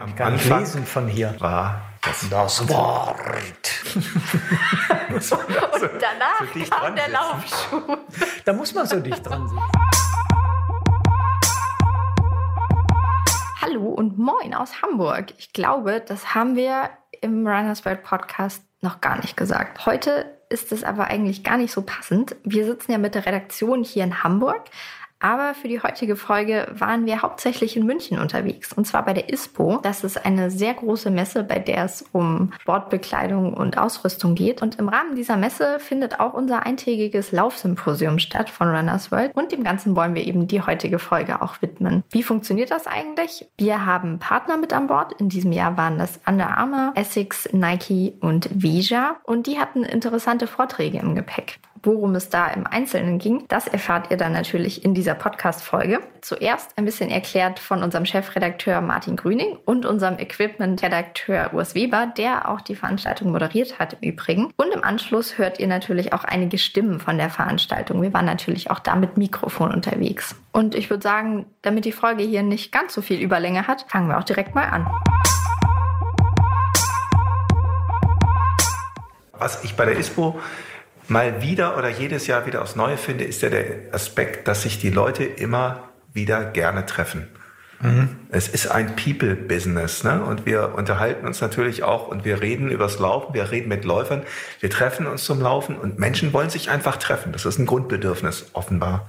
Am nicht Anfang lesen von hier. War das, das Wort. Und danach so kam der Laufschuh. Da muss man so dicht dran sitzen. Hallo und moin aus Hamburg. Ich glaube, das haben wir im Runners World Podcast noch gar nicht gesagt. Heute ist es aber eigentlich gar nicht so passend. Wir sitzen ja mit der Redaktion hier in Hamburg, aber für die heutige Folge waren wir hauptsächlich in München unterwegs. Und zwar bei der ISPO. Das ist eine sehr große Messe, bei der es um Sportbekleidung und Ausrüstung geht. Und im Rahmen dieser Messe findet auch unser eintägiges Laufsymposium statt von Runners World. Und dem Ganzen wollen wir eben die heutige Folge auch widmen. Wie funktioniert das eigentlich? Wir haben Partner mit an Bord. In diesem Jahr waren das Under Armour, Essex, Nike und Veja. Und die hatten interessante Vorträge im Gepäck. Worum es da im Einzelnen ging, das erfahrt ihr dann natürlich in dieser Podcast-Folge. Zuerst ein bisschen erklärt von unserem Chefredakteur Martin Grüning und unserem Equipment-Redakteur Urs Weber, der auch die Veranstaltung moderiert hat im Übrigen. Und im Anschluss hört ihr natürlich auch einige Stimmen von der Veranstaltung. Wir waren natürlich auch da mit Mikrofon unterwegs. Und ich würde sagen, damit die Folge hier nicht ganz so viel Überlänge hat, fangen wir auch direkt mal an. Was ich bei der ISPO mal wieder oder jedes Jahr wieder aufs Neue finde, ist ja der Aspekt, dass sich die Leute immer wieder gerne treffen. Mhm. Es ist ein People-Business, ne? Und wir unterhalten uns natürlich auch und wir reden übers Laufen, wir reden mit Läufern, wir treffen uns zum Laufen und Menschen wollen sich einfach treffen. Das ist ein Grundbedürfnis, offenbar.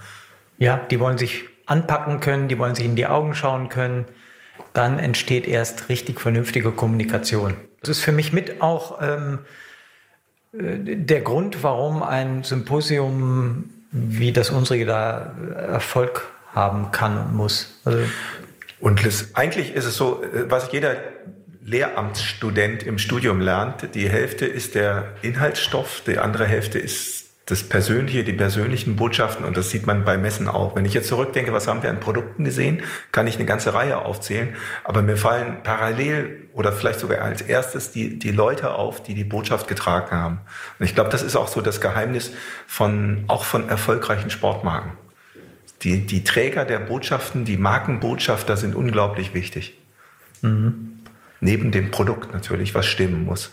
Ja, die wollen sich anpacken können, die wollen sich in die Augen schauen können. Dann entsteht erst richtig vernünftige Kommunikation. Das ist für mich mit auch ähm, der Grund, warum ein Symposium wie das unsere da Erfolg haben kann und muss. Also und Liz, eigentlich ist es so, was jeder Lehramtsstudent im Studium lernt, die Hälfte ist der Inhaltsstoff, die andere Hälfte ist das Persönliche, die persönlichen Botschaften und das sieht man bei Messen auch. Wenn ich jetzt zurückdenke, was haben wir an Produkten gesehen, kann ich eine ganze Reihe aufzählen, aber mir fallen parallel oder vielleicht sogar als erstes die, die Leute auf, die die Botschaft getragen haben. Und ich glaube, das ist auch so das Geheimnis von, auch von erfolgreichen Sportmarken. Die, die Träger der Botschaften, die Markenbotschafter sind unglaublich wichtig. Mhm. Neben dem Produkt natürlich, was stimmen muss.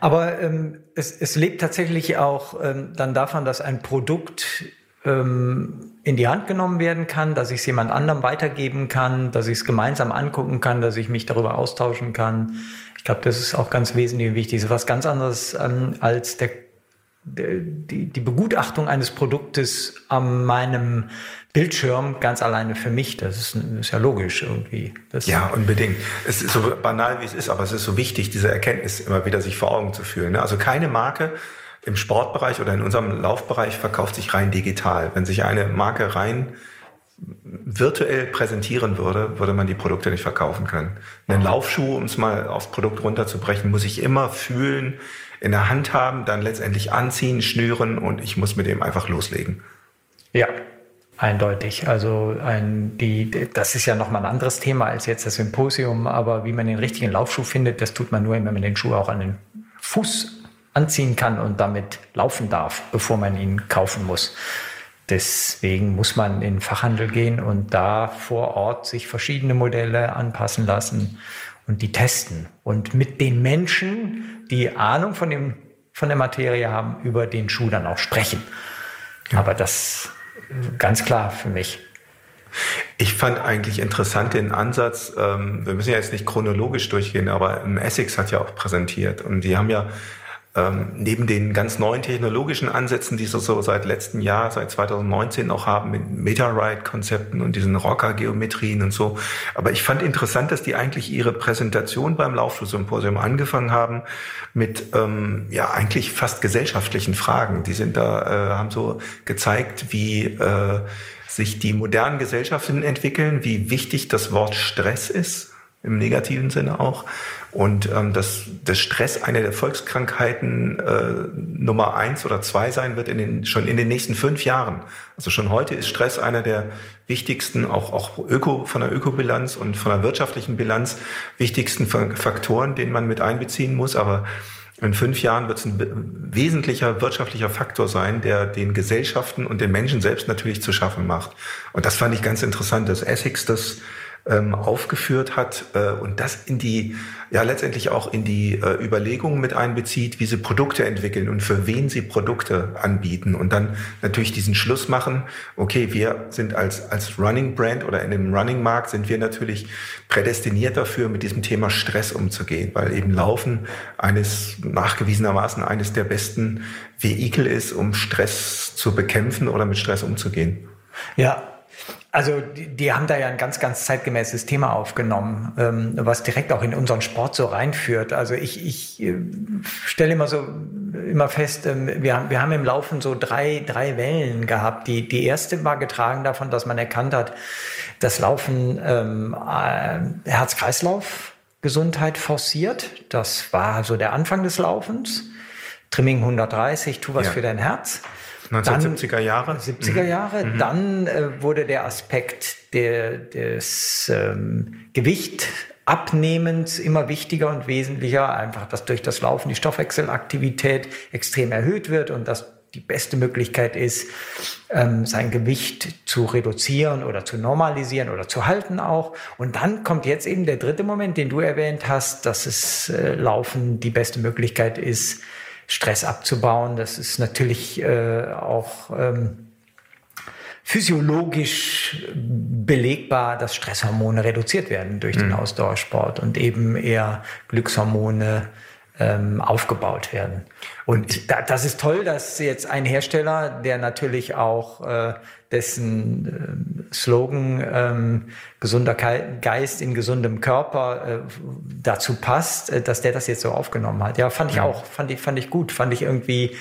Aber ähm, es, es lebt tatsächlich auch ähm, dann davon, dass ein Produkt ähm, in die Hand genommen werden kann, dass ich es jemand anderem weitergeben kann, dass ich es gemeinsam angucken kann, dass ich mich darüber austauschen kann. Ich glaube, das ist auch ganz wesentlich wichtig. Das ist was ganz anderes ähm, als der die, die Begutachtung eines Produktes an meinem Bildschirm ganz alleine für mich. Das ist, ist ja logisch irgendwie. Das ja, unbedingt. Es ist so banal, wie es ist, aber es ist so wichtig, diese Erkenntnis immer wieder sich vor Augen zu führen. Ne? Also keine Marke im Sportbereich oder in unserem Laufbereich verkauft sich rein digital. Wenn sich eine Marke rein virtuell präsentieren würde, würde man die Produkte nicht verkaufen können. Einen Laufschuh, um es mal aufs Produkt runterzubrechen, muss ich immer fühlen, in der Hand haben, dann letztendlich anziehen, schnüren und ich muss mit dem einfach loslegen. Ja, eindeutig. Also ein, die, das ist ja nochmal ein anderes Thema als jetzt das Symposium, aber wie man den richtigen Laufschuh findet, das tut man nur, wenn man den Schuh auch an den Fuß anziehen kann und damit laufen darf, bevor man ihn kaufen muss. Deswegen muss man in den Fachhandel gehen und da vor Ort sich verschiedene Modelle anpassen lassen und die testen. Und mit den Menschen, die Ahnung von, dem, von der Materie haben, über den Schuh dann auch sprechen. Ja. Aber das ganz klar für mich. Ich fand eigentlich interessant den Ansatz, ähm, wir müssen ja jetzt nicht chronologisch durchgehen, aber Essex hat ja auch präsentiert und die haben ja ähm, neben den ganz neuen technologischen Ansätzen, die sie so seit letztem Jahr, seit 2019 auch haben, mit Meta-Ride-Konzepten und diesen Rocker-Geometrien und so. Aber ich fand interessant, dass die eigentlich ihre Präsentation beim Laufschuh-Symposium angefangen haben mit ähm, ja eigentlich fast gesellschaftlichen Fragen. Die sind da, äh, haben so gezeigt, wie äh, sich die modernen Gesellschaften entwickeln, wie wichtig das Wort Stress ist im negativen Sinne auch. Und ähm, dass das Stress eine der Volkskrankheiten äh, Nummer eins oder zwei sein wird in den, schon in den nächsten fünf Jahren. Also schon heute ist Stress einer der wichtigsten, auch, auch Öko, von der Ökobilanz und von der wirtschaftlichen Bilanz wichtigsten Faktoren, den man mit einbeziehen muss. Aber in fünf Jahren wird es ein wesentlicher wirtschaftlicher Faktor sein, der den Gesellschaften und den Menschen selbst natürlich zu schaffen macht. Und das fand ich ganz interessant, dass Essex das ähm, aufgeführt hat äh, und das in die, ja letztendlich auch in die äh, Überlegungen mit einbezieht, wie sie Produkte entwickeln und für wen sie Produkte anbieten und dann natürlich diesen Schluss machen, okay, wir sind als, als Running Brand oder in dem Running Markt sind wir natürlich prädestiniert dafür, mit diesem Thema Stress umzugehen, weil eben Laufen eines nachgewiesenermaßen eines der besten Vehikel ist, um Stress zu bekämpfen oder mit Stress umzugehen. Ja, also die, die, haben da ja ein ganz, ganz zeitgemäßes Thema aufgenommen, ähm, was direkt auch in unseren Sport so reinführt. Also ich, ich äh, stelle immer so immer fest, ähm, wir, haben, wir haben im Laufen so drei, drei Wellen gehabt. Die, die erste war getragen davon, dass man erkannt hat, dass Laufen ähm, äh, Herz-Kreislauf Gesundheit forciert. Das war so der Anfang des Laufens. Trimming 130, tu was ja. für dein Herz. 1970er Jahre. 70er Jahre. Mhm. Dann äh, wurde der Aspekt der, des ähm, Gewicht Abnehmens immer wichtiger und wesentlicher, einfach, dass durch das Laufen die Stoffwechselaktivität extrem erhöht wird und dass die beste Möglichkeit ist, ähm, sein Gewicht zu reduzieren oder zu normalisieren oder zu halten auch. Und dann kommt jetzt eben der dritte Moment, den du erwähnt hast, dass es äh, Laufen die beste Möglichkeit ist, Stress abzubauen. Das ist natürlich äh, auch ähm, physiologisch belegbar, dass Stresshormone reduziert werden durch den mhm. Ausdauersport und eben eher Glückshormone ähm, aufgebaut werden. Und da, das ist toll, dass jetzt ein Hersteller, der natürlich auch äh, dessen äh, Slogan ähm, gesunder Geist in gesundem Körper äh, dazu passt, äh, dass der das jetzt so aufgenommen hat. Ja, fand ich ja. auch, fand ich, fand ich gut, fand ich irgendwie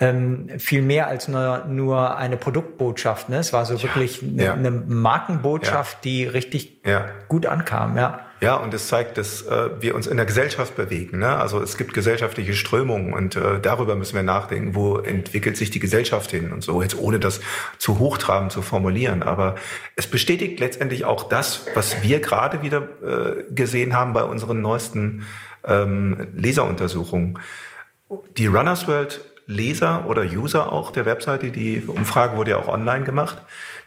ähm, viel mehr als nur, nur eine Produktbotschaft. Ne? Es war so ja. wirklich ja. eine Markenbotschaft, die richtig gut ankam. Ja. Ja, und es zeigt, dass äh, wir uns in der Gesellschaft bewegen. Ne? Also es gibt gesellschaftliche Strömungen und äh, darüber müssen wir nachdenken, wo entwickelt sich die Gesellschaft hin und so, jetzt ohne das zu hochtrabend zu formulieren. Aber es bestätigt letztendlich auch das, was wir gerade wieder äh, gesehen haben bei unseren neuesten ähm, Leseruntersuchungen. Die Runners World Leser oder User auch der Webseite, die Umfrage wurde ja auch online gemacht,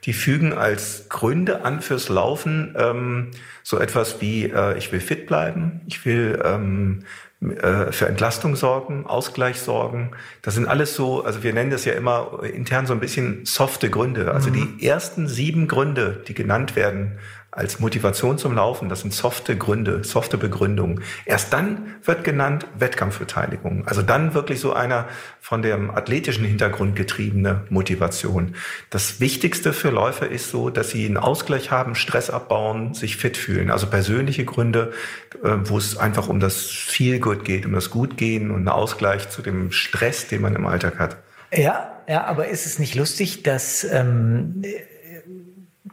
die fügen als Gründe an fürs Laufen ähm, so etwas wie, äh, ich will fit bleiben, ich will ähm, äh, für Entlastung sorgen, Ausgleich sorgen. Das sind alles so, also wir nennen das ja immer intern so ein bisschen softe Gründe. Also mhm. die ersten sieben Gründe, die genannt werden als Motivation zum Laufen. Das sind softe Gründe, softe Begründungen. Erst dann wird genannt Wettkampfbeteiligung. Also dann wirklich so einer von dem athletischen Hintergrund getriebene Motivation. Das Wichtigste für Läufer ist so, dass sie einen Ausgleich haben, Stress abbauen, sich fit fühlen. Also persönliche Gründe, äh, wo es einfach um das Feel Good geht, um das Gutgehen und einen Ausgleich zu dem Stress, den man im Alltag hat. Ja, ja, aber ist es nicht lustig, dass ähm,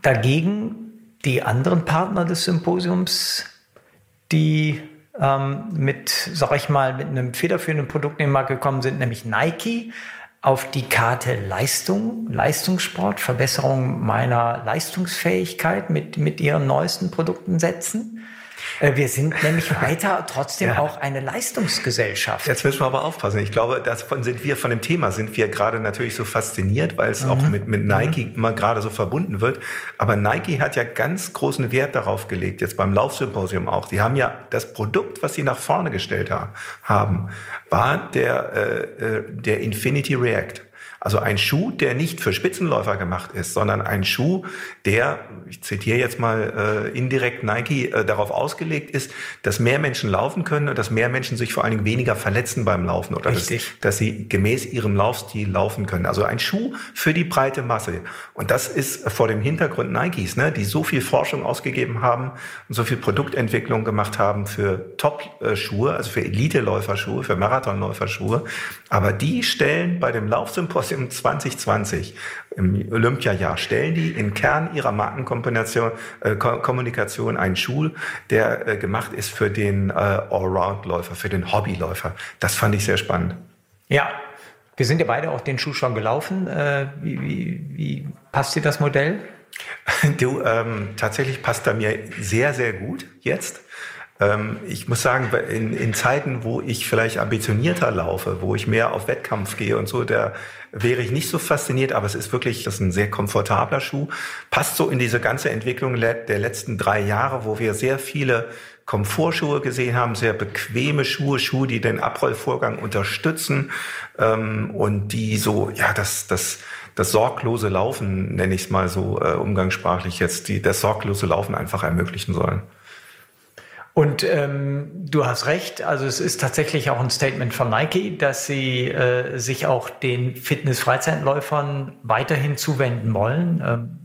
dagegen die anderen Partner des Symposiums, die ähm, mit, sag ich mal, mit einem federführenden Produkt in den Markt gekommen sind, nämlich Nike, auf die Karte Leistung, Leistungssport, Verbesserung meiner Leistungsfähigkeit mit, mit ihren neuesten Produkten setzen. Äh, wir sind nämlich weiter trotzdem ja. auch eine Leistungsgesellschaft. Jetzt müssen wir aber aufpassen. Ich glaube, davon sind wir, von dem Thema sind wir gerade natürlich so fasziniert, weil es mhm. auch mit, mit Nike mhm. immer gerade so verbunden wird. Aber Nike hat ja ganz großen Wert darauf gelegt, jetzt beim Laufsymposium auch. Sie haben ja das Produkt, was sie nach vorne gestellt haben, war der, äh, äh der Infinity React. Also ein Schuh, der nicht für Spitzenläufer gemacht ist, sondern ein Schuh, der, ich zitiere jetzt mal äh, indirekt Nike, äh, darauf ausgelegt ist, dass mehr Menschen laufen können und dass mehr Menschen sich vor allen Dingen weniger verletzen beim Laufen oder dass, dass, sie gemäß ihrem Laufstil laufen können. Also ein Schuh für die breite Masse. Und das ist vor dem Hintergrund Nikes, ne, die so viel Forschung ausgegeben haben und so viel Produktentwicklung gemacht haben für Top-Schuhe, also für Elite-Läuferschuhe, für Marathonläuferschuhe. Aber die stellen bei dem Laufsymposium im 2020, im Olympiajahr, stellen die im Kern ihrer Markenkommunikation äh, Kommunikation einen Schuh, der äh, gemacht ist für den äh, Allround-Läufer, für den Hobbyläufer. Das fand ich sehr spannend. Ja, wir sind ja beide auch den Schuh schon gelaufen. Äh, wie, wie, wie passt dir das Modell? Du, ähm, tatsächlich passt er mir sehr, sehr gut jetzt. Ähm, ich muss sagen, in, in Zeiten, wo ich vielleicht ambitionierter laufe, wo ich mehr auf Wettkampf gehe und so, da wäre ich nicht so fasziniert, aber es ist wirklich, das ist ein sehr komfortabler Schuh. Passt so in diese ganze Entwicklung der letzten drei Jahre, wo wir sehr viele Komfortschuhe gesehen haben, sehr bequeme Schuhe, Schuhe, die den Abrollvorgang unterstützen ähm, und die so, ja, das, das, das sorglose Laufen, nenne ich es mal so äh, umgangssprachlich jetzt, die das sorglose Laufen einfach ermöglichen sollen. Und ähm, du hast recht, also es ist tatsächlich auch ein Statement von Nike, dass sie äh, sich auch den Fitness-Freizeitläufern weiterhin zuwenden wollen. Ähm,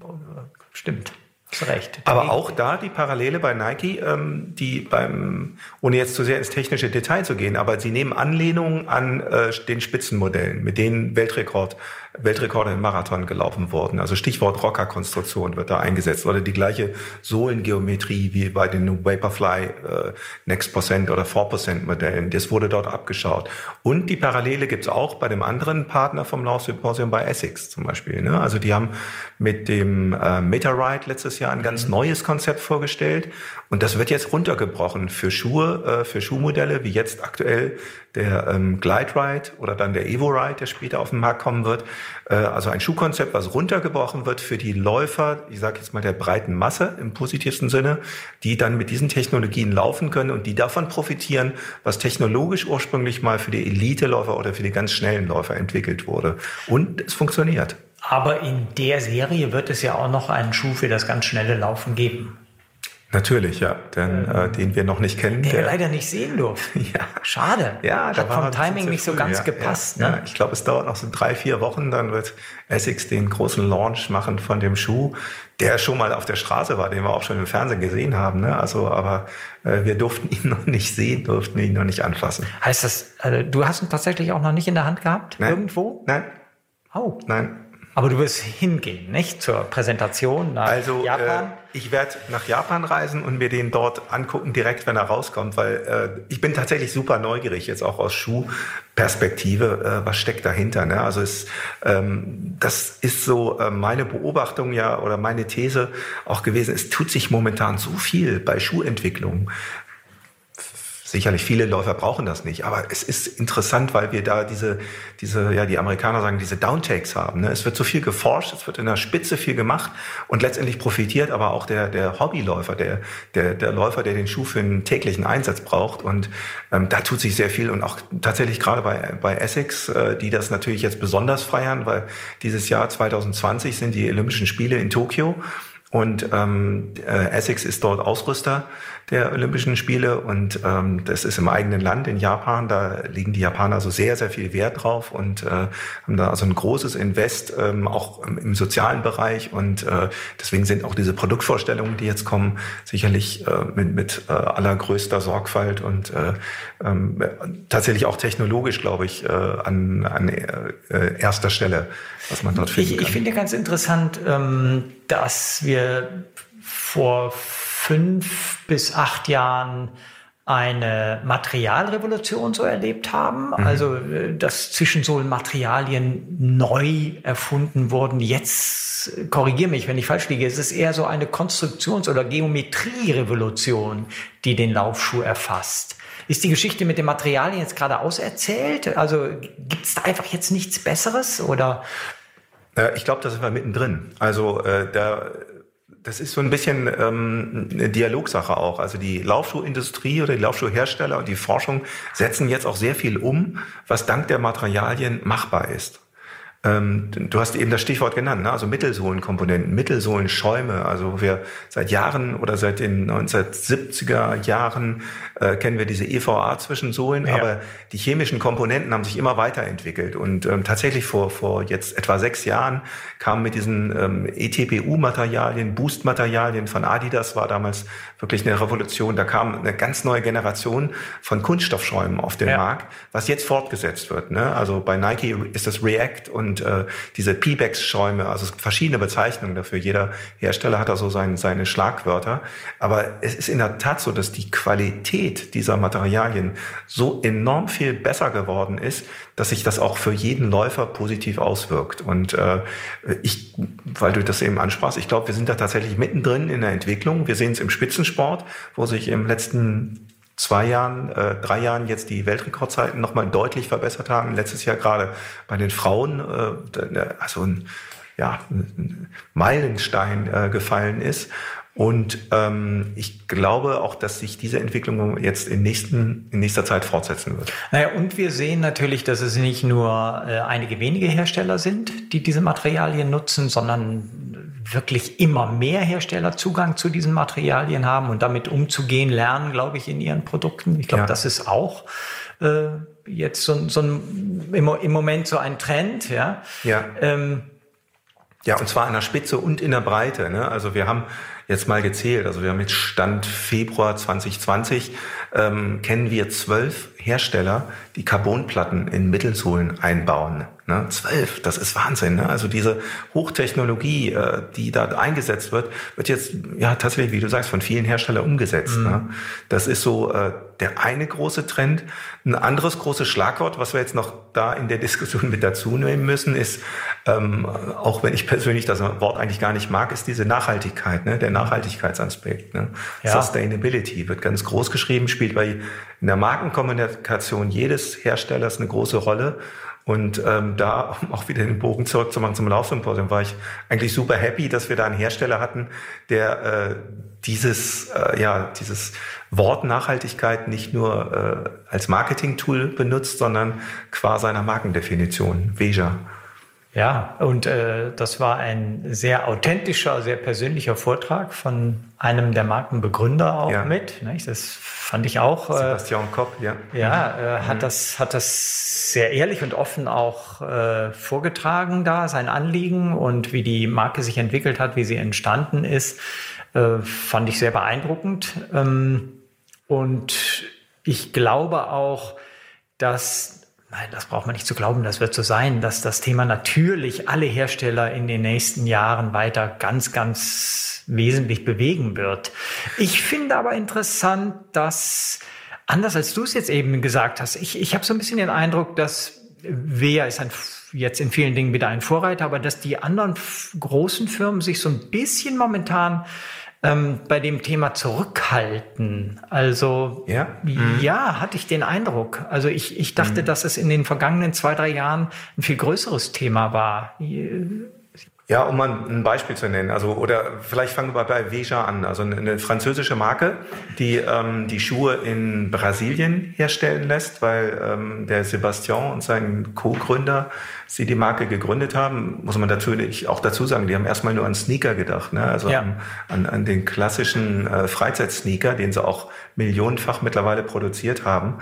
stimmt. Zu Recht. Aber auch da die Parallele bei Nike, ähm, die beim, ohne jetzt zu sehr ins technische Detail zu gehen, aber sie nehmen Anlehnung an äh, den Spitzenmodellen, mit denen Weltrekord Weltrekorde im Marathon gelaufen wurden. Also Stichwort Rockerkonstruktion wird da eingesetzt oder die gleiche Sohlengeometrie wie bei den Vaporfly äh, Next Percent oder 4% Modellen. Das wurde dort abgeschaut. Und die Parallele gibt's auch bei dem anderen Partner vom Laufsymposium bei Essex zum Beispiel. Ne? Also die haben mit dem äh, MetaRide letztes Jahr ein ganz mhm. neues Konzept vorgestellt und das wird jetzt runtergebrochen für Schuhe, äh, für Schuhmodelle, wie jetzt aktuell der ähm, Glide Ride oder dann der Evo Ride, der später auf den Markt kommen wird. Äh, also ein Schuhkonzept, was runtergebrochen wird für die Läufer, ich sage jetzt mal der breiten Masse im positivsten Sinne, die dann mit diesen Technologien laufen können und die davon profitieren, was technologisch ursprünglich mal für die Elite-Läufer oder für die ganz schnellen Läufer entwickelt wurde. Und es funktioniert. Aber in der Serie wird es ja auch noch einen Schuh für das ganz schnelle Laufen geben. Natürlich, ja, denn äh, den wir noch nicht kennen. Den der wir leider nicht sehen durften. ja. Schade. Ja, da Hat vom Timing nicht so ganz ja, gepasst. Ja, ne? ja. Ich glaube, es dauert noch so drei, vier Wochen, dann wird Essex den großen Launch machen von dem Schuh, der schon mal auf der Straße war, den wir auch schon im Fernsehen gesehen haben. Ne? Also, aber äh, wir durften ihn noch nicht sehen, durften ihn noch nicht anfassen. Heißt das, also, du hast ihn tatsächlich auch noch nicht in der Hand gehabt? Nein. Irgendwo? Nein. Oh. Nein. Aber du wirst hingehen, nicht? Zur Präsentation nach also, Japan? Äh, ich werde nach Japan reisen und mir den dort angucken, direkt wenn er rauskommt, weil äh, ich bin tatsächlich super neugierig, jetzt auch aus Schuhperspektive, äh, was steckt dahinter. Ne? Also es, ähm, das ist so äh, meine Beobachtung ja oder meine These auch gewesen. Es tut sich momentan so viel bei Schuhentwicklung. Sicherlich viele Läufer brauchen das nicht, aber es ist interessant, weil wir da diese, diese, ja, die Amerikaner sagen, diese Downtakes haben. Ne? Es wird so viel geforscht, es wird in der Spitze viel gemacht und letztendlich profitiert aber auch der, der Hobbyläufer, der, der, der Läufer, der den Schuh für einen täglichen Einsatz braucht. Und ähm, da tut sich sehr viel und auch tatsächlich gerade bei, bei Essex, äh, die das natürlich jetzt besonders feiern, weil dieses Jahr 2020 sind die Olympischen Spiele in Tokio. Und ähm, äh, Essex ist dort Ausrüster der Olympischen Spiele und ähm, das ist im eigenen Land in Japan. Da liegen die Japaner so sehr, sehr viel Wert drauf und äh, haben da also ein großes Invest ähm, auch im, sozialen Bereich und äh, deswegen sind auch diese Produktvorstellungen, die jetzt kommen, sicherlich äh, mit, mit äh, allergrößter Sorgfalt und äh, äh, tatsächlich auch technologisch, glaube ich, äh, an, an äh, erster Stelle, was man dort findet. Ich, ich finde ganz interessant, ähm, dass wir vor fünf bis acht Jahren eine Materialrevolution so erlebt haben, mhm. also äh, dass Zwischensohlenmaterialien neu erfunden wurden. Jetzt korrigiere mich, wenn ich falsch liege, es ist eher so eine Konstruktions- oder Geometrierevolution, die den Laufschuh erfasst. Ist die Geschichte mit den Materialien jetzt gerade auserzählt? Also gibt es da einfach jetzt nichts Besseres oder? Ich glaube, da sind wir mittendrin. Also äh, da das ist so ein bisschen ähm, eine Dialogsache auch. Also die Laufschuhindustrie oder die Laufschuhhersteller und die Forschung setzen jetzt auch sehr viel um, was dank der Materialien machbar ist. Ähm, du hast eben das Stichwort genannt, ne? also Mittelsohlenkomponenten, Mittelsohlenschäume. Also wir seit Jahren oder seit den 1970er Jahren äh, kennen wir diese EVA-Zwischensohlen, ja. aber die chemischen Komponenten haben sich immer weiterentwickelt. Und ähm, tatsächlich vor, vor jetzt etwa sechs Jahren kamen mit diesen ähm, ETPU-Materialien, Boost-Materialien von Adidas, war damals wirklich eine Revolution. Da kam eine ganz neue Generation von Kunststoffschäumen auf den ja. Markt, was jetzt fortgesetzt wird. Ne? Also bei Nike ist das React und und äh, diese Pebax-Schäume, also es gibt verschiedene Bezeichnungen dafür. Jeder Hersteller hat da so sein, seine Schlagwörter. Aber es ist in der Tat so, dass die Qualität dieser Materialien so enorm viel besser geworden ist, dass sich das auch für jeden Läufer positiv auswirkt. Und äh, ich, weil du das eben ansprachst, ich glaube, wir sind da tatsächlich mittendrin in der Entwicklung. Wir sehen es im Spitzensport, wo sich im letzten zwei Jahren, äh, drei Jahren jetzt die Weltrekordzeiten nochmal deutlich verbessert haben. Letztes Jahr gerade bei den Frauen, äh, also ein, ja, ein Meilenstein äh, gefallen ist. Und ähm, ich glaube auch, dass sich diese Entwicklung jetzt in, nächsten, in nächster Zeit fortsetzen wird. Naja, und wir sehen natürlich, dass es nicht nur äh, einige wenige Hersteller sind, die diese Materialien nutzen, sondern wirklich immer mehr Hersteller Zugang zu diesen Materialien haben und damit umzugehen lernen, glaube ich, in ihren Produkten. Ich glaube, ja. das ist auch äh, jetzt so, so ein, im, im, Moment so ein Trend. Ja. Ja. Ähm, ja, und zwar in der Spitze und in der Breite. Ne? Also wir haben jetzt mal gezählt, also wir haben jetzt Stand Februar 2020, ähm, kennen wir zwölf Hersteller, die Carbonplatten in Mittelsohlen einbauen. Ne? Zwölf, das ist Wahnsinn. Ne? Also diese Hochtechnologie, äh, die da eingesetzt wird, wird jetzt ja tatsächlich, wie du sagst, von vielen Herstellern umgesetzt. Mhm. Ne? Das ist so äh, der eine große Trend. Ein anderes großes Schlagwort, was wir jetzt noch da in der Diskussion mit dazu nehmen müssen, ist, ähm, auch wenn ich persönlich das Wort eigentlich gar nicht mag, ist diese Nachhaltigkeit, ne? der Nachhaltigkeitsaspekt. Ne? Ja. Sustainability wird ganz groß geschrieben, spielt bei in der Markenkommunikation jedes Herstellers eine große Rolle. Und ähm, da, um auch wieder den Bogen zurückzumachen zum Laufsymposium, war ich eigentlich super happy, dass wir da einen Hersteller hatten, der äh, dieses, äh, ja, dieses Wort Nachhaltigkeit nicht nur äh, als Marketing-Tool benutzt, sondern qua seiner Markendefinition, Veja. Ja, und äh, das war ein sehr authentischer, sehr persönlicher Vortrag von einem der Markenbegründer auch ja. mit. Nicht? Das fand ich auch. Äh, Sebastian Kopp, ja. Ja, äh, hat, mhm. das, hat das sehr ehrlich und offen auch äh, vorgetragen da, sein Anliegen und wie die Marke sich entwickelt hat, wie sie entstanden ist, äh, fand ich sehr beeindruckend. Ähm, und ich glaube auch, dass Nein, das braucht man nicht zu glauben, das wird so sein, dass das Thema natürlich alle Hersteller in den nächsten Jahren weiter ganz, ganz wesentlich bewegen wird. Ich finde aber interessant, dass, anders als du es jetzt eben gesagt hast, ich, ich habe so ein bisschen den Eindruck, dass Wea ist ein, jetzt in vielen Dingen wieder ein Vorreiter, aber dass die anderen großen Firmen sich so ein bisschen momentan ähm, bei dem Thema zurückhalten. Also ja, mhm. ja hatte ich den Eindruck. Also ich, ich dachte, mhm. dass es in den vergangenen zwei, drei Jahren ein viel größeres Thema war. Ja, um mal ein Beispiel zu nennen, also oder vielleicht fangen wir bei Veja an, also eine französische Marke, die ähm, die Schuhe in Brasilien herstellen lässt, weil ähm, der Sebastian und sein Co-Gründer sie die Marke gegründet haben, muss man natürlich auch dazu sagen, die haben erstmal nur an Sneaker gedacht, ne? also ja. an, an den klassischen äh, Freizeitsneaker, den sie auch millionenfach mittlerweile produziert haben.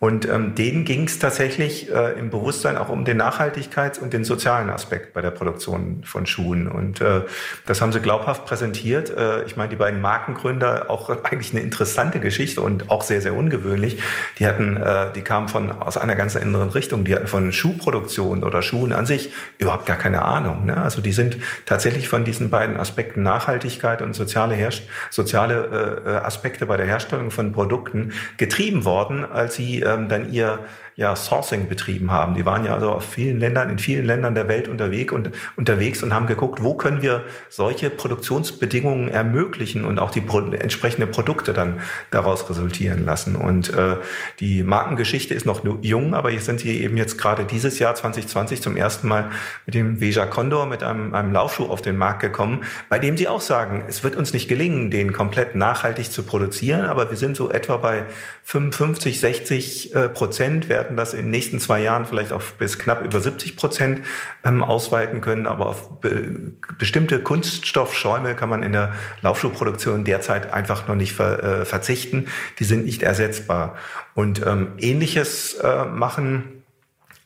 Und ähm, denen ging es tatsächlich äh, im Bewusstsein auch um den Nachhaltigkeits- und den sozialen Aspekt bei der Produktion von Schuhen. Und äh, das haben sie glaubhaft präsentiert. Äh, ich meine, die beiden Markengründer, auch eigentlich eine interessante Geschichte und auch sehr, sehr ungewöhnlich. Die hatten, äh, die kamen von aus einer ganz anderen Richtung. Die hatten von Schuhproduktion oder Schuhen an sich überhaupt gar keine Ahnung. Ne? Also die sind tatsächlich von diesen beiden Aspekten Nachhaltigkeit und soziale, Herst soziale äh, Aspekte bei der Herstellung von Produkten getrieben worden, als sie ähm, dann ihr ja, Sourcing betrieben haben. Die waren ja also auf vielen Ländern, in vielen Ländern der Welt unterwegs und, unterwegs und haben geguckt, wo können wir solche Produktionsbedingungen ermöglichen und auch die pro entsprechende Produkte dann daraus resultieren lassen. Und äh, die Markengeschichte ist noch jung, aber jetzt sind sie eben jetzt gerade dieses Jahr 2020 zum ersten Mal mit dem Veja Condor, mit einem, einem Laufschuh auf den Markt gekommen, bei dem sie auch sagen, es wird uns nicht gelingen, den komplett nachhaltig zu produzieren, aber wir sind so etwa bei 55, 60 äh, Prozent werden das in den nächsten zwei Jahren vielleicht auf bis knapp über 70 Prozent ähm, ausweiten können. Aber auf be bestimmte Kunststoffschäume kann man in der Laufschuhproduktion derzeit einfach noch nicht ver äh, verzichten. Die sind nicht ersetzbar. Und ähm, ähnliches äh, machen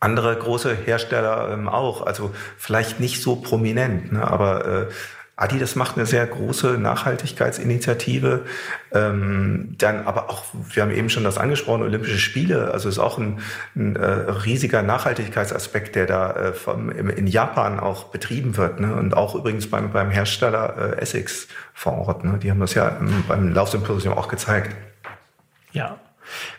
andere große Hersteller ähm, auch. Also vielleicht nicht so prominent, ne, aber äh, Adidas macht eine sehr große Nachhaltigkeitsinitiative. Ähm, dann aber auch, wir haben eben schon das angesprochen, Olympische Spiele. Also ist auch ein, ein äh, riesiger Nachhaltigkeitsaspekt, der da äh, vom, im, in Japan auch betrieben wird. Ne? Und auch übrigens beim, beim Hersteller äh, Essex vor Ort. Ne? Die haben das ja im, beim Laufsymposium auch gezeigt. Ja,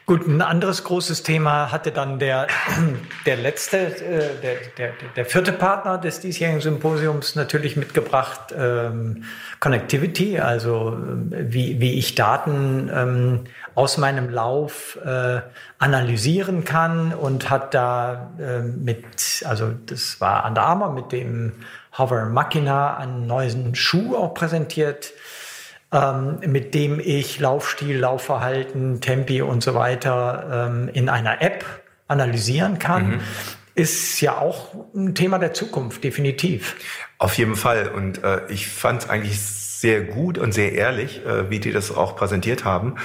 Gut, ein anderes großes Thema hatte dann der, der letzte, äh, der, der, der vierte Partner des diesjährigen Symposiums natürlich mitgebracht, ähm, Connectivity, also äh, wie, wie ich Daten ähm, aus meinem Lauf äh, analysieren kann und hat da äh, mit, also das war Under Armour mit dem Hover Machina einen neuen Schuh auch präsentiert, ähm, mit dem ich Laufstil, Laufverhalten, Tempi und so weiter ähm, in einer App analysieren kann. Mhm. Ist ja auch ein Thema der Zukunft, definitiv. Auf jeden Fall. Und äh, ich fand es eigentlich sehr gut und sehr ehrlich, äh, wie die das auch präsentiert haben.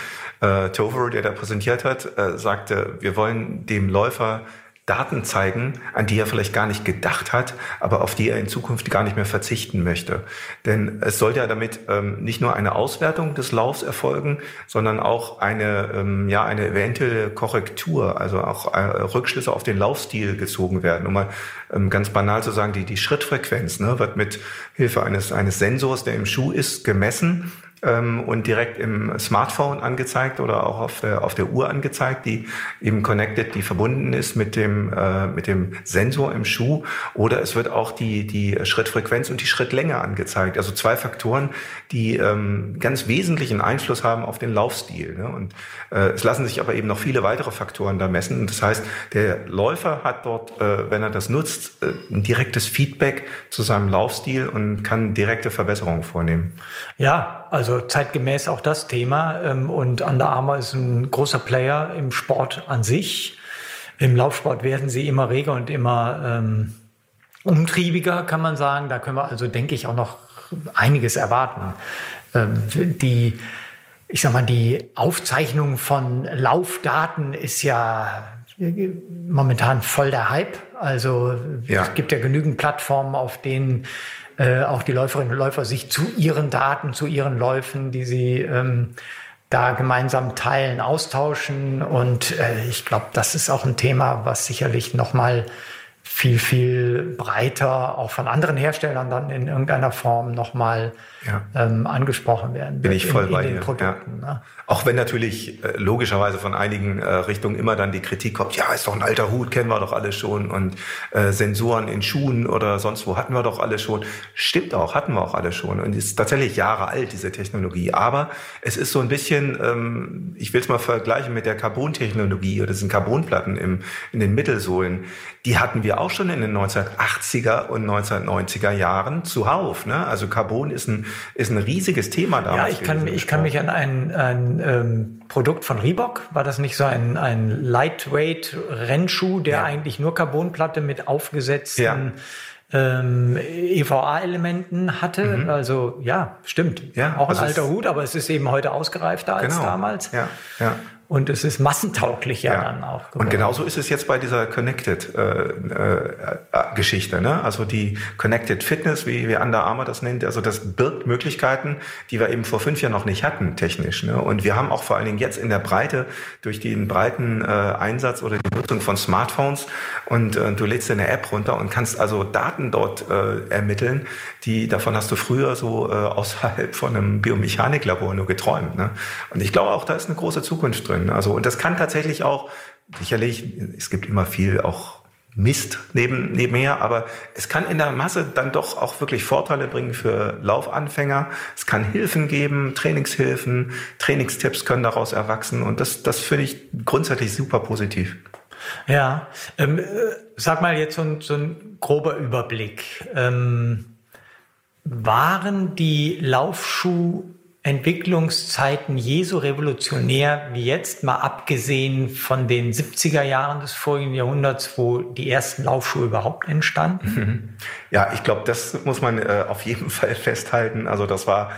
Äh, Tover, der da präsentiert hat, äh, sagte, wir wollen dem Läufer Daten zeigen, an die er vielleicht gar nicht gedacht hat, aber auf die er in Zukunft gar nicht mehr verzichten möchte. Denn es soll ja damit ähm, nicht nur eine Auswertung des Laufs erfolgen, sondern auch eine, ähm, ja, eine eventuelle Korrektur, also auch äh, Rückschlüsse auf den Laufstil gezogen werden. Um mal ähm, ganz banal zu sagen, die, die Schrittfrequenz ne, wird mit Hilfe eines, eines Sensors, der im Schuh ist, gemessen ähm, und direkt im Smartphone angezeigt oder auch auf der, auf der Uhr angezeigt, die eben connected, die verbunden ist mit dem, äh, mit dem Sensor im Schuh. Oder es wird auch die, die Schrittfrequenz und die Schrittlänge angezeigt. Also zwei Faktoren, die ähm, ganz wesentlichen Einfluss haben auf den Laufstil. Ne? Und äh, es lassen sich aber eben noch viele weitere Faktoren da messen. Und das heißt, der Läufer hat dort, äh, wenn er das nutzt, äh, ein direktes Feedback zu seinem Laufstil und kann direkte Verbesserungen vornehmen. Ja, also zeitgemäß auch das Thema. Ähm, und Under Armour ist ein großer Player im Sport an sich. Im Laufsport werden sie immer reger und immer ähm, umtriebiger, kann man sagen. Da können wir also, denke ich, auch noch einiges erwarten. Ähm, die, ich sag mal, die Aufzeichnung von Laufdaten ist ja momentan voll der Hype. Also ja. es gibt ja genügend Plattformen, auf denen äh, auch die Läuferinnen und Läufer sich zu ihren Daten, zu ihren Läufen, die sie ähm, da gemeinsam teilen, austauschen. Und äh, ich glaube, das ist auch ein Thema, was sicherlich nochmal viel, viel breiter auch von anderen Herstellern dann in irgendeiner Form nochmal ja. ähm, angesprochen werden. Bin ich voll in, bei in den Produkten. Ja. Ne? Auch wenn natürlich äh, logischerweise von einigen äh, Richtungen immer dann die Kritik kommt, ja, ist doch ein alter Hut, kennen wir doch alle schon und äh, Sensoren in Schuhen oder sonst wo hatten wir doch alle schon. Stimmt auch, hatten wir auch alle schon und ist tatsächlich Jahre alt, diese Technologie. Aber es ist so ein bisschen, ähm, ich will es mal vergleichen mit der Carbon-Technologie oder diesen Carbonplatten im, in den Mittelsohlen. Die hatten wir auch schon in den 1980er und 1990er Jahren zuhauf. Ne? Also Carbon ist ein ist ein riesiges Thema da. Ja, ich kann, ich kann mich an ein, ein ähm, Produkt von Reebok, war das nicht so ein, ein Lightweight-Rennschuh, der ja. eigentlich nur Carbonplatte mit aufgesetzten ja. ähm, EVA-Elementen hatte. Mhm. Also ja, stimmt. Ja, auch ein also alter Hut, aber es ist eben heute ausgereifter als genau. damals. Ja, ja. Und es ist massentauglicher ja. dann auch. Geworden. Und genauso ist es jetzt bei dieser Connected-Geschichte. Äh, äh, ne? Also die Connected Fitness, wie, wie Under Armour das nennt, also das birgt Möglichkeiten, die wir eben vor fünf Jahren noch nicht hatten, technisch. Ne? Und wir haben auch vor allen Dingen jetzt in der Breite, durch den breiten äh, Einsatz oder die Nutzung von Smartphones und äh, du lädst eine App runter und kannst also Daten dort äh, ermitteln, die davon hast du früher so äh, außerhalb von einem Biomechaniklabor nur geträumt. Ne? Und ich glaube auch, da ist eine große Zukunft drin können. Also, und das kann tatsächlich auch, sicherlich, es gibt immer viel auch Mist neben, nebenher, aber es kann in der Masse dann doch auch wirklich Vorteile bringen für Laufanfänger. Es kann Hilfen geben, Trainingshilfen, Trainingstipps können daraus erwachsen und das, das finde ich grundsätzlich super positiv. Ja, ähm, äh, sag mal jetzt so ein, so ein grober Überblick. Ähm, waren die Laufschuh Entwicklungszeiten je so revolutionär wie jetzt, mal abgesehen von den 70er Jahren des vorigen Jahrhunderts, wo die ersten Laufschuhe überhaupt entstanden? Ja, ich glaube, das muss man äh, auf jeden Fall festhalten. Also das war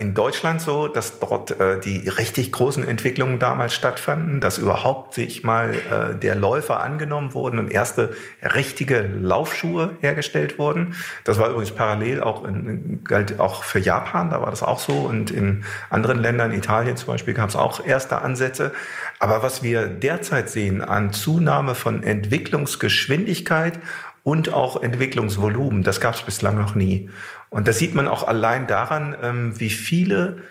in Deutschland so, dass dort äh, die richtig großen Entwicklungen damals stattfanden, dass überhaupt sich mal äh, der Läufer angenommen wurden und erste richtige Laufschuhe hergestellt wurden. Das war übrigens parallel auch in, galt auch für Japan, da war das auch so und in anderen Ländern, Italien zum Beispiel, gab es auch erste Ansätze. Aber was wir derzeit sehen an Zunahme von Entwicklungsgeschwindigkeit und auch Entwicklungsvolumen, das gab es bislang noch nie. Und das sieht man auch allein daran, ähm, wie viele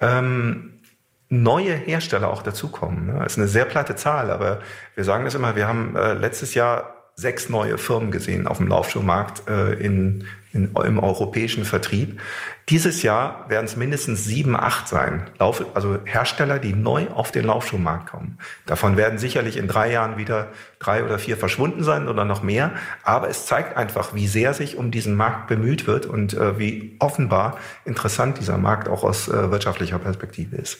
ähm, neue Hersteller auch dazukommen. Ne? Das ist eine sehr platte Zahl, aber wir sagen das immer, wir haben äh, letztes Jahr sechs neue Firmen gesehen auf dem Laufschuhmarkt äh, in, in, im europäischen Vertrieb. Dieses Jahr werden es mindestens sieben, acht sein. Lauf, also Hersteller, die neu auf den Laufschuhmarkt kommen. Davon werden sicherlich in drei Jahren wieder drei oder vier verschwunden sein oder noch mehr. Aber es zeigt einfach, wie sehr sich um diesen Markt bemüht wird und äh, wie offenbar interessant dieser Markt auch aus äh, wirtschaftlicher Perspektive ist.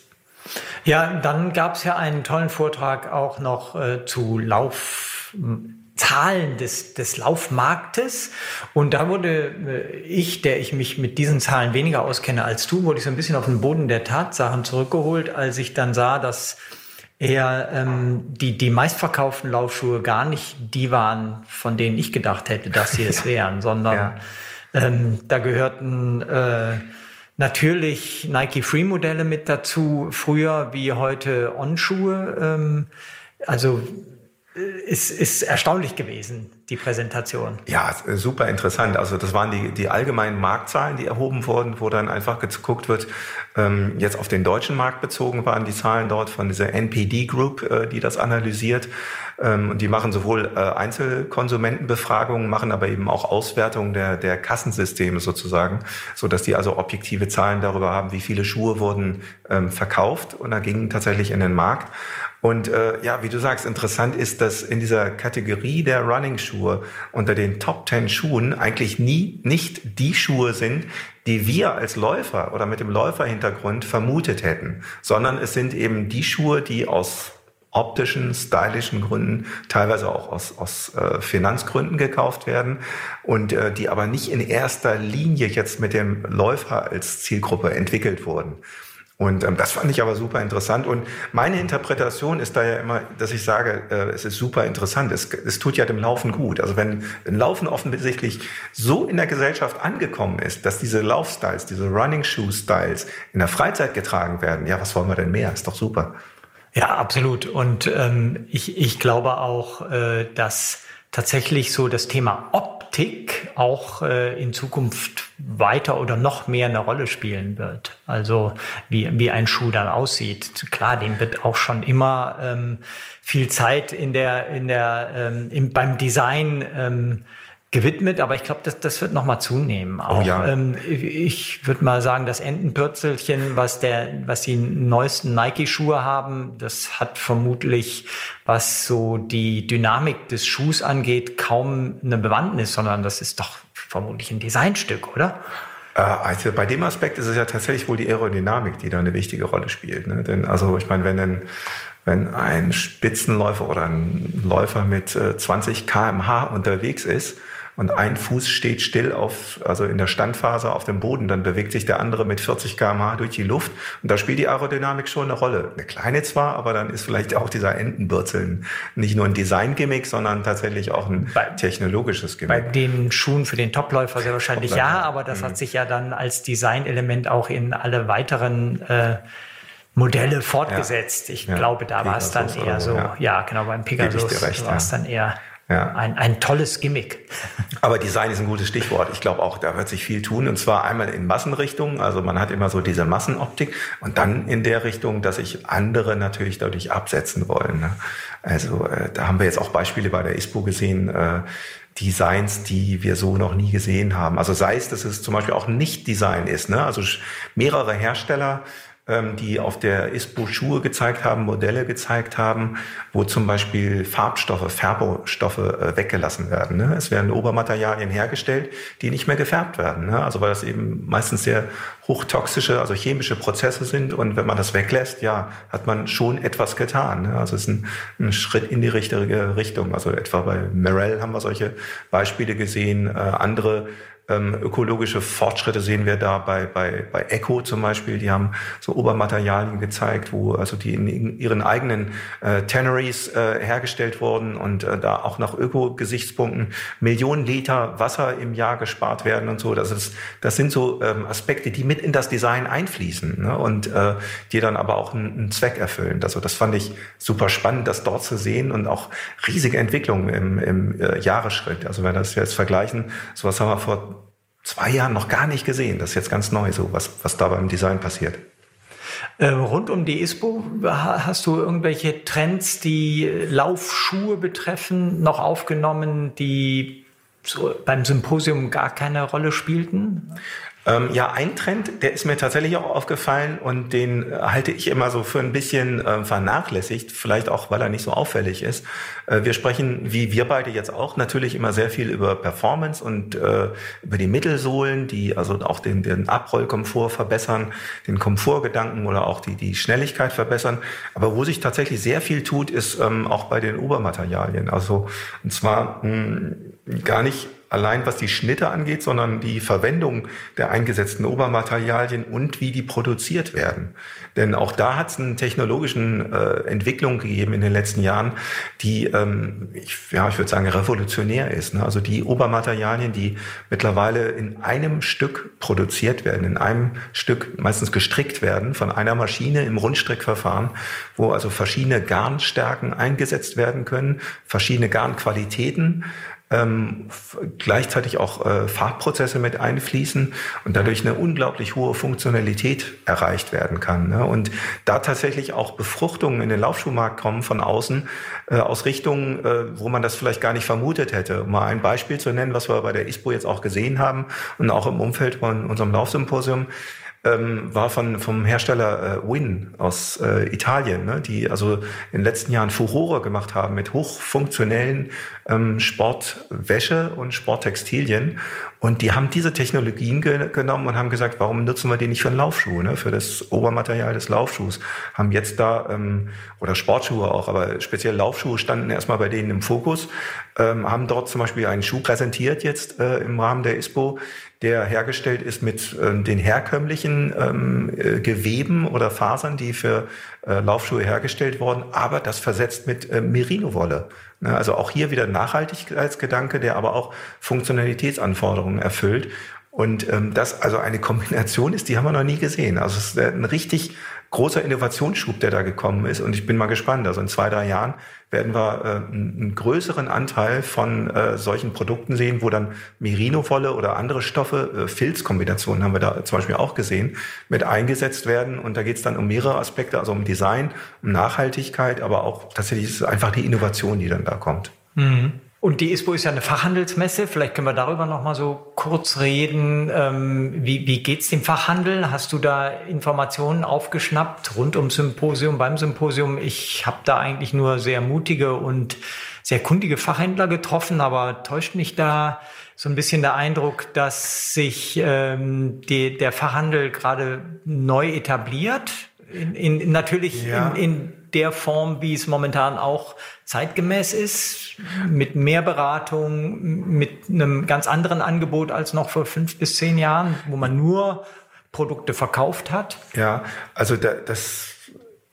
Ja, dann gab es ja einen tollen Vortrag auch noch äh, zu Lauf Zahlen des, des Laufmarktes. Und da wurde äh, ich, der ich mich mit diesen Zahlen weniger auskenne als du, wurde ich so ein bisschen auf den Boden der Tatsachen zurückgeholt, als ich dann sah, dass eher ähm, die, die meistverkauften Laufschuhe gar nicht die waren, von denen ich gedacht hätte, dass sie es wären, sondern ja. ähm, da gehörten äh, natürlich Nike Free Modelle mit dazu, früher wie heute On-Schuhe. Ähm, also ist, ist erstaunlich gewesen, die Präsentation. Ja, super interessant. Also das waren die, die allgemeinen Marktzahlen, die erhoben wurden, wo dann einfach geguckt wird, ähm, jetzt auf den deutschen Markt bezogen waren die Zahlen dort von dieser NPD Group, äh, die das analysiert. Ähm, und die machen sowohl äh, Einzelkonsumentenbefragungen, machen aber eben auch Auswertungen der, der Kassensysteme sozusagen, so dass die also objektive Zahlen darüber haben, wie viele Schuhe wurden ähm, verkauft und da gingen tatsächlich in den Markt. Und äh, ja, wie du sagst, interessant ist, dass in dieser Kategorie der Running-Schuhe unter den Top 10 Schuhen eigentlich nie nicht die Schuhe sind, die wir als Läufer oder mit dem Läuferhintergrund vermutet hätten, sondern es sind eben die Schuhe, die aus optischen, stylischen Gründen, teilweise auch aus, aus äh, Finanzgründen gekauft werden und äh, die aber nicht in erster Linie jetzt mit dem Läufer als Zielgruppe entwickelt wurden. Und ähm, das fand ich aber super interessant. Und meine Interpretation ist da ja immer, dass ich sage, äh, es ist super interessant. Es, es tut ja dem Laufen gut. Also wenn, Laufen offensichtlich so in der Gesellschaft angekommen ist, dass diese Laufstyles, diese Running Shoe Styles in der Freizeit getragen werden, ja, was wollen wir denn mehr? Ist doch super. Ja, absolut. Und ähm, ich, ich glaube auch, äh, dass tatsächlich so das Thema Optik auch äh, in Zukunft weiter oder noch mehr eine Rolle spielen wird. Also wie, wie ein Schuh dann aussieht. Klar, dem wird auch schon immer ähm, viel Zeit in der, in der, ähm, im, beim Design ähm, gewidmet, aber ich glaube, das, das wird noch mal zunehmen. Oh auch, oh ja. ähm, ich würde mal sagen, das Entenpürzelchen, was der, was die neuesten Nike-Schuhe haben, das hat vermutlich, was so die Dynamik des Schuhs angeht, kaum eine Bewandtnis, sondern das ist doch vermutlich ein Designstück, oder? Äh, also bei dem Aspekt ist es ja tatsächlich wohl die Aerodynamik, die da eine wichtige Rolle spielt. Ne? Denn also ich meine, wenn denn wenn ein Spitzenläufer oder ein Läufer mit 20 äh, kmh unterwegs ist, und ein Fuß steht still auf, also in der Standphase auf dem Boden, dann bewegt sich der andere mit 40 km/h durch die Luft und da spielt die Aerodynamik schon eine Rolle. Eine kleine zwar, aber dann ist vielleicht auch dieser Entenbürzeln nicht nur ein Design-Gimmick, sondern tatsächlich auch ein bei, technologisches Gimmick. Bei den Schuhen für den Topläufer sehr wahrscheinlich Topläufer. ja, aber das mhm. hat sich ja dann als Designelement auch in alle weiteren äh, Modelle fortgesetzt. Ja. Ich ja. glaube, da war es dann eher so, ja. ja. genau, beim Pegasus war es dann eher ja. Ein, ein tolles Gimmick. Aber Design ist ein gutes Stichwort. Ich glaube auch, da wird sich viel tun. Und zwar einmal in Massenrichtung. Also man hat immer so diese Massenoptik. Und dann in der Richtung, dass sich andere natürlich dadurch absetzen wollen. Ne? Also äh, da haben wir jetzt auch Beispiele bei der ISPO gesehen. Äh, Designs, die wir so noch nie gesehen haben. Also sei es, dass es zum Beispiel auch nicht Design ist. Ne? Also mehrere Hersteller ähm, die auf der ISPO Schuhe gezeigt haben, Modelle gezeigt haben, wo zum Beispiel Farbstoffe, Färbstoffe äh, weggelassen werden. Ne? Es werden Obermaterialien hergestellt, die nicht mehr gefärbt werden. Ne? Also weil das eben meistens sehr hochtoxische, also chemische Prozesse sind. Und wenn man das weglässt, ja, hat man schon etwas getan. Ne? Also es ist ein, ein, Schritt in die richtige Richtung. Also etwa bei Merrell haben wir solche Beispiele gesehen. Äh, andere ähm, ökologische Fortschritte sehen wir da bei, bei, bei Echo zum Beispiel. Die haben so Obermaterialien gezeigt, wo also die in ihren eigenen äh, Tanneries äh, hergestellt wurden und äh, da auch nach Öko-Gesichtspunkten Millionen Liter Wasser im Jahr gespart werden und so. Das, ist, das sind so ähm, Aspekte, die mit in das Design einfließen ne? und äh, die dann aber auch einen, einen Zweck erfüllen. Also das fand ich super spannend, das dort zu sehen und auch riesige Entwicklungen im, im äh, Jahresschritt. Also wenn wir das jetzt vergleichen, sowas haben wir vor zwei Jahren noch gar nicht gesehen. Das ist jetzt ganz neu, so was, was da beim Design passiert. Äh, rund um die ISPO hast du irgendwelche Trends, die Laufschuhe betreffen, noch aufgenommen, die so beim Symposium gar keine Rolle spielten? Ähm, ja, ein Trend, der ist mir tatsächlich auch aufgefallen und den äh, halte ich immer so für ein bisschen äh, vernachlässigt, vielleicht auch, weil er nicht so auffällig ist. Äh, wir sprechen, wie wir beide jetzt auch, natürlich immer sehr viel über Performance und äh, über die Mittelsohlen, die also auch den, den Abrollkomfort verbessern, den Komfortgedanken oder auch die, die Schnelligkeit verbessern. Aber wo sich tatsächlich sehr viel tut, ist ähm, auch bei den Obermaterialien. Also, und zwar mh, hm, gar nicht allein was die Schnitte angeht, sondern die Verwendung der eingesetzten Obermaterialien und wie die produziert werden. Denn auch da hat es eine technologischen äh, Entwicklung gegeben in den letzten Jahren, die, ähm, ich, ja, ich würde sagen, revolutionär ist. Ne? Also die Obermaterialien, die mittlerweile in einem Stück produziert werden, in einem Stück meistens gestrickt werden von einer Maschine im Rundstrickverfahren, wo also verschiedene Garnstärken eingesetzt werden können, verschiedene Garnqualitäten ähm, gleichzeitig auch äh, Farbprozesse mit einfließen und dadurch eine unglaublich hohe Funktionalität erreicht werden kann. Ne? Und da tatsächlich auch Befruchtungen in den Laufschuhmarkt kommen von außen, äh, aus Richtungen, äh, wo man das vielleicht gar nicht vermutet hätte. Um mal ein Beispiel zu nennen, was wir bei der ISPO jetzt auch gesehen haben und auch im Umfeld von unserem Laufsymposium ähm, war von, vom Hersteller äh, Win aus äh, Italien, ne, die also in den letzten Jahren Furore gemacht haben mit hochfunktionellen ähm, Sportwäsche und Sporttextilien. Und die haben diese Technologien ge genommen und haben gesagt, warum nutzen wir die nicht für einen Laufschuh, ne, für das Obermaterial des Laufschuhs. Haben jetzt da, ähm, oder Sportschuhe auch, aber speziell Laufschuhe standen erstmal bei denen im Fokus, ähm, haben dort zum Beispiel einen Schuh präsentiert jetzt äh, im Rahmen der ISPO, der hergestellt ist mit äh, den herkömmlichen ähm, äh, Geweben oder Fasern, die für äh, Laufschuhe hergestellt wurden, aber das versetzt mit äh, Merino-Wolle. Ne, also auch hier wieder Nachhaltigkeitsgedanke, der aber auch Funktionalitätsanforderungen erfüllt. Und ähm, das also eine Kombination ist, die haben wir noch nie gesehen. Also es ist ein richtig großer Innovationsschub, der da gekommen ist. Und ich bin mal gespannt. Also in zwei, drei Jahren werden wir äh, einen größeren Anteil von äh, solchen Produkten sehen, wo dann Merino-Wolle oder andere Stoffe, äh, Filzkombinationen haben wir da zum Beispiel auch gesehen, mit eingesetzt werden. Und da geht es dann um mehrere Aspekte, also um Design, um Nachhaltigkeit, aber auch tatsächlich ist es einfach die Innovation, die dann da kommt. Mhm. Und die ISPO ist ja eine Fachhandelsmesse. Vielleicht können wir darüber noch mal so kurz reden. Ähm, wie wie geht's dem Fachhandel? Hast du da Informationen aufgeschnappt rund ums Symposium, beim Symposium? Ich habe da eigentlich nur sehr mutige und sehr kundige Fachhändler getroffen, aber täuscht mich da so ein bisschen der Eindruck, dass sich ähm, die, der Fachhandel gerade neu etabliert? In, in, natürlich ja. in, in der Form, wie es momentan auch zeitgemäß ist, mit mehr Beratung, mit einem ganz anderen Angebot als noch vor fünf bis zehn Jahren, wo man nur Produkte verkauft hat? Ja, also das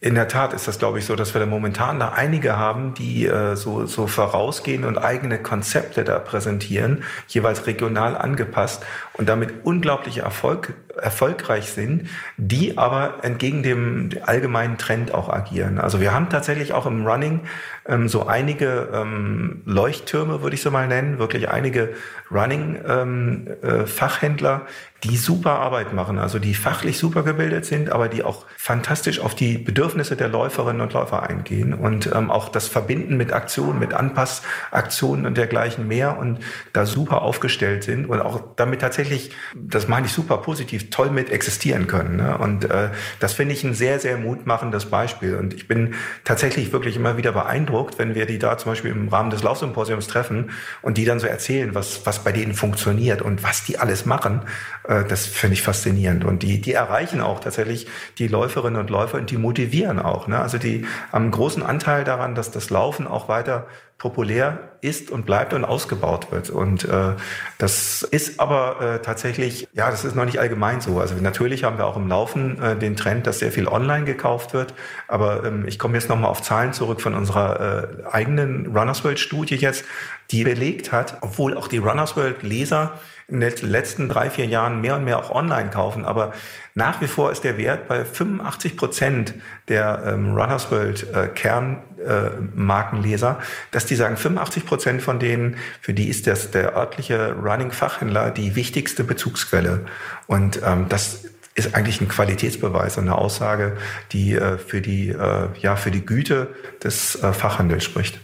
in der Tat ist das, glaube ich, so, dass wir da momentan da einige haben, die äh, so, so vorausgehen und eigene Konzepte da präsentieren, jeweils regional angepasst und damit unglaublich Erfolg, erfolgreich sind, die aber entgegen dem allgemeinen Trend auch agieren. Also wir haben tatsächlich auch im Running ähm, so einige ähm, Leuchttürme, würde ich so mal nennen, wirklich einige Running-Fachhändler, ähm, äh, die super Arbeit machen, also die fachlich super gebildet sind, aber die auch fantastisch auf die Bedürfnisse der Läuferinnen und Läufer eingehen und ähm, auch das Verbinden mit Aktionen, mit Anpassaktionen und dergleichen mehr und da super aufgestellt sind und auch damit tatsächlich, das meine ich super positiv, toll mit existieren können. Ne? Und äh, das finde ich ein sehr, sehr mutmachendes Beispiel. Und ich bin tatsächlich wirklich immer wieder beeindruckt, wenn wir die da zum Beispiel im Rahmen des Laufsymposiums treffen und die dann so erzählen, was, was bei denen funktioniert und was die alles machen. Äh, das finde ich faszinierend. Und die, die erreichen auch tatsächlich die Läuferinnen und Läufer und die motivieren auch. Ne? Also die haben einen großen Anteil daran, dass das Laufen auch weiter populär ist und bleibt und ausgebaut wird. Und äh, das ist aber äh, tatsächlich, ja, das ist noch nicht allgemein so. Also natürlich haben wir auch im Laufen äh, den Trend, dass sehr viel online gekauft wird. Aber ähm, ich komme jetzt nochmal auf Zahlen zurück von unserer äh, eigenen Runners World Studie jetzt, die belegt hat, obwohl auch die Runners World Leser in den letzten drei, vier Jahren mehr und mehr auch online kaufen. Aber nach wie vor ist der Wert bei 85 Prozent der ähm, Runners World äh, Kernmarkenleser, äh, dass die sagen, 85 Prozent von denen, für die ist das der örtliche Running-Fachhändler die wichtigste Bezugsquelle. Und ähm, das ist eigentlich ein Qualitätsbeweis und eine Aussage, die äh, für die äh, ja für die Güte des äh, Fachhandels spricht.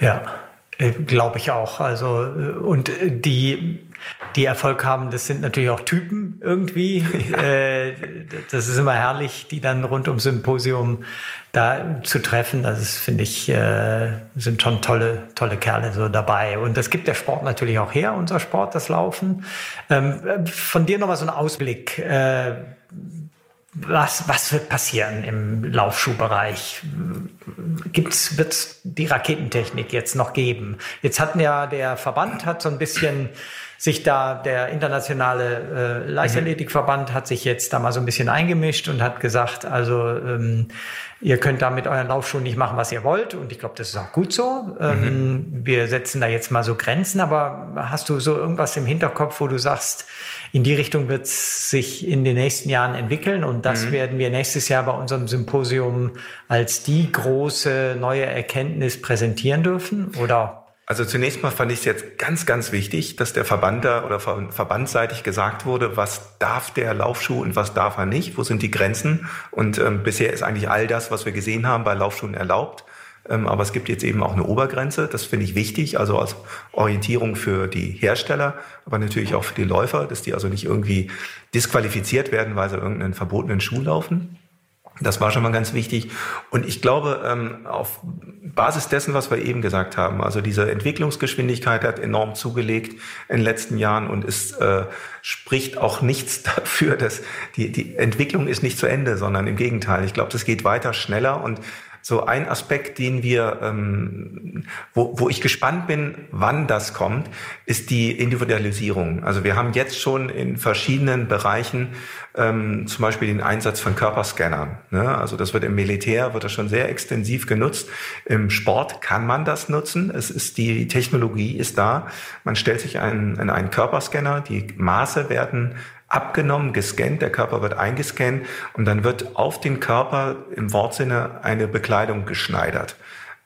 Ja, glaube ich auch. Also äh, und die die Erfolg haben, das sind natürlich auch Typen irgendwie. Ja. Äh, das ist immer herrlich, die dann rund um Symposium da zu treffen. Das ist, finde ich, äh, sind schon tolle, tolle Kerle so dabei. Und das gibt der Sport natürlich auch her, unser Sport, das Laufen. Ähm, von dir nochmal so ein Ausblick. Was, was wird passieren im Laufschuhbereich? Gibt's, wird's die Raketentechnik jetzt noch geben? Jetzt hatten ja der Verband hat so ein bisschen sich da der internationale äh, Leichtathletikverband hat sich jetzt da mal so ein bisschen eingemischt und hat gesagt, also ähm, ihr könnt da mit euren Laufschuhen nicht machen, was ihr wollt. Und ich glaube, das ist auch gut so. Ähm, mhm. Wir setzen da jetzt mal so Grenzen, aber hast du so irgendwas im Hinterkopf, wo du sagst, in die Richtung wird es sich in den nächsten Jahren entwickeln und das mhm. werden wir nächstes Jahr bei unserem Symposium als die große neue Erkenntnis präsentieren dürfen? Oder also zunächst mal fand ich es jetzt ganz, ganz wichtig, dass der Verband da oder verbandseitig gesagt wurde, was darf der Laufschuh und was darf er nicht, wo sind die Grenzen. Und ähm, bisher ist eigentlich all das, was wir gesehen haben, bei Laufschuhen erlaubt. Ähm, aber es gibt jetzt eben auch eine Obergrenze. Das finde ich wichtig, also als Orientierung für die Hersteller, aber natürlich auch für die Läufer, dass die also nicht irgendwie disqualifiziert werden, weil sie irgendeinen verbotenen Schuh laufen. Das war schon mal ganz wichtig. Und ich glaube, ähm, auf Basis dessen, was wir eben gesagt haben, also diese Entwicklungsgeschwindigkeit hat enorm zugelegt in den letzten Jahren und es äh, spricht auch nichts dafür, dass die, die Entwicklung ist nicht zu Ende, sondern im Gegenteil. Ich glaube, das geht weiter schneller und so ein Aspekt, den wir, ähm, wo, wo ich gespannt bin, wann das kommt, ist die Individualisierung. Also wir haben jetzt schon in verschiedenen Bereichen ähm, zum Beispiel den Einsatz von Körperscannern. Ne? Also das wird im Militär wird das schon sehr extensiv genutzt. Im Sport kann man das nutzen. Es ist die Technologie ist da. Man stellt sich einen, einen Körperscanner, die Maße werden abgenommen, gescannt, der Körper wird eingescannt und dann wird auf den Körper im Wortsinne eine Bekleidung geschneidert.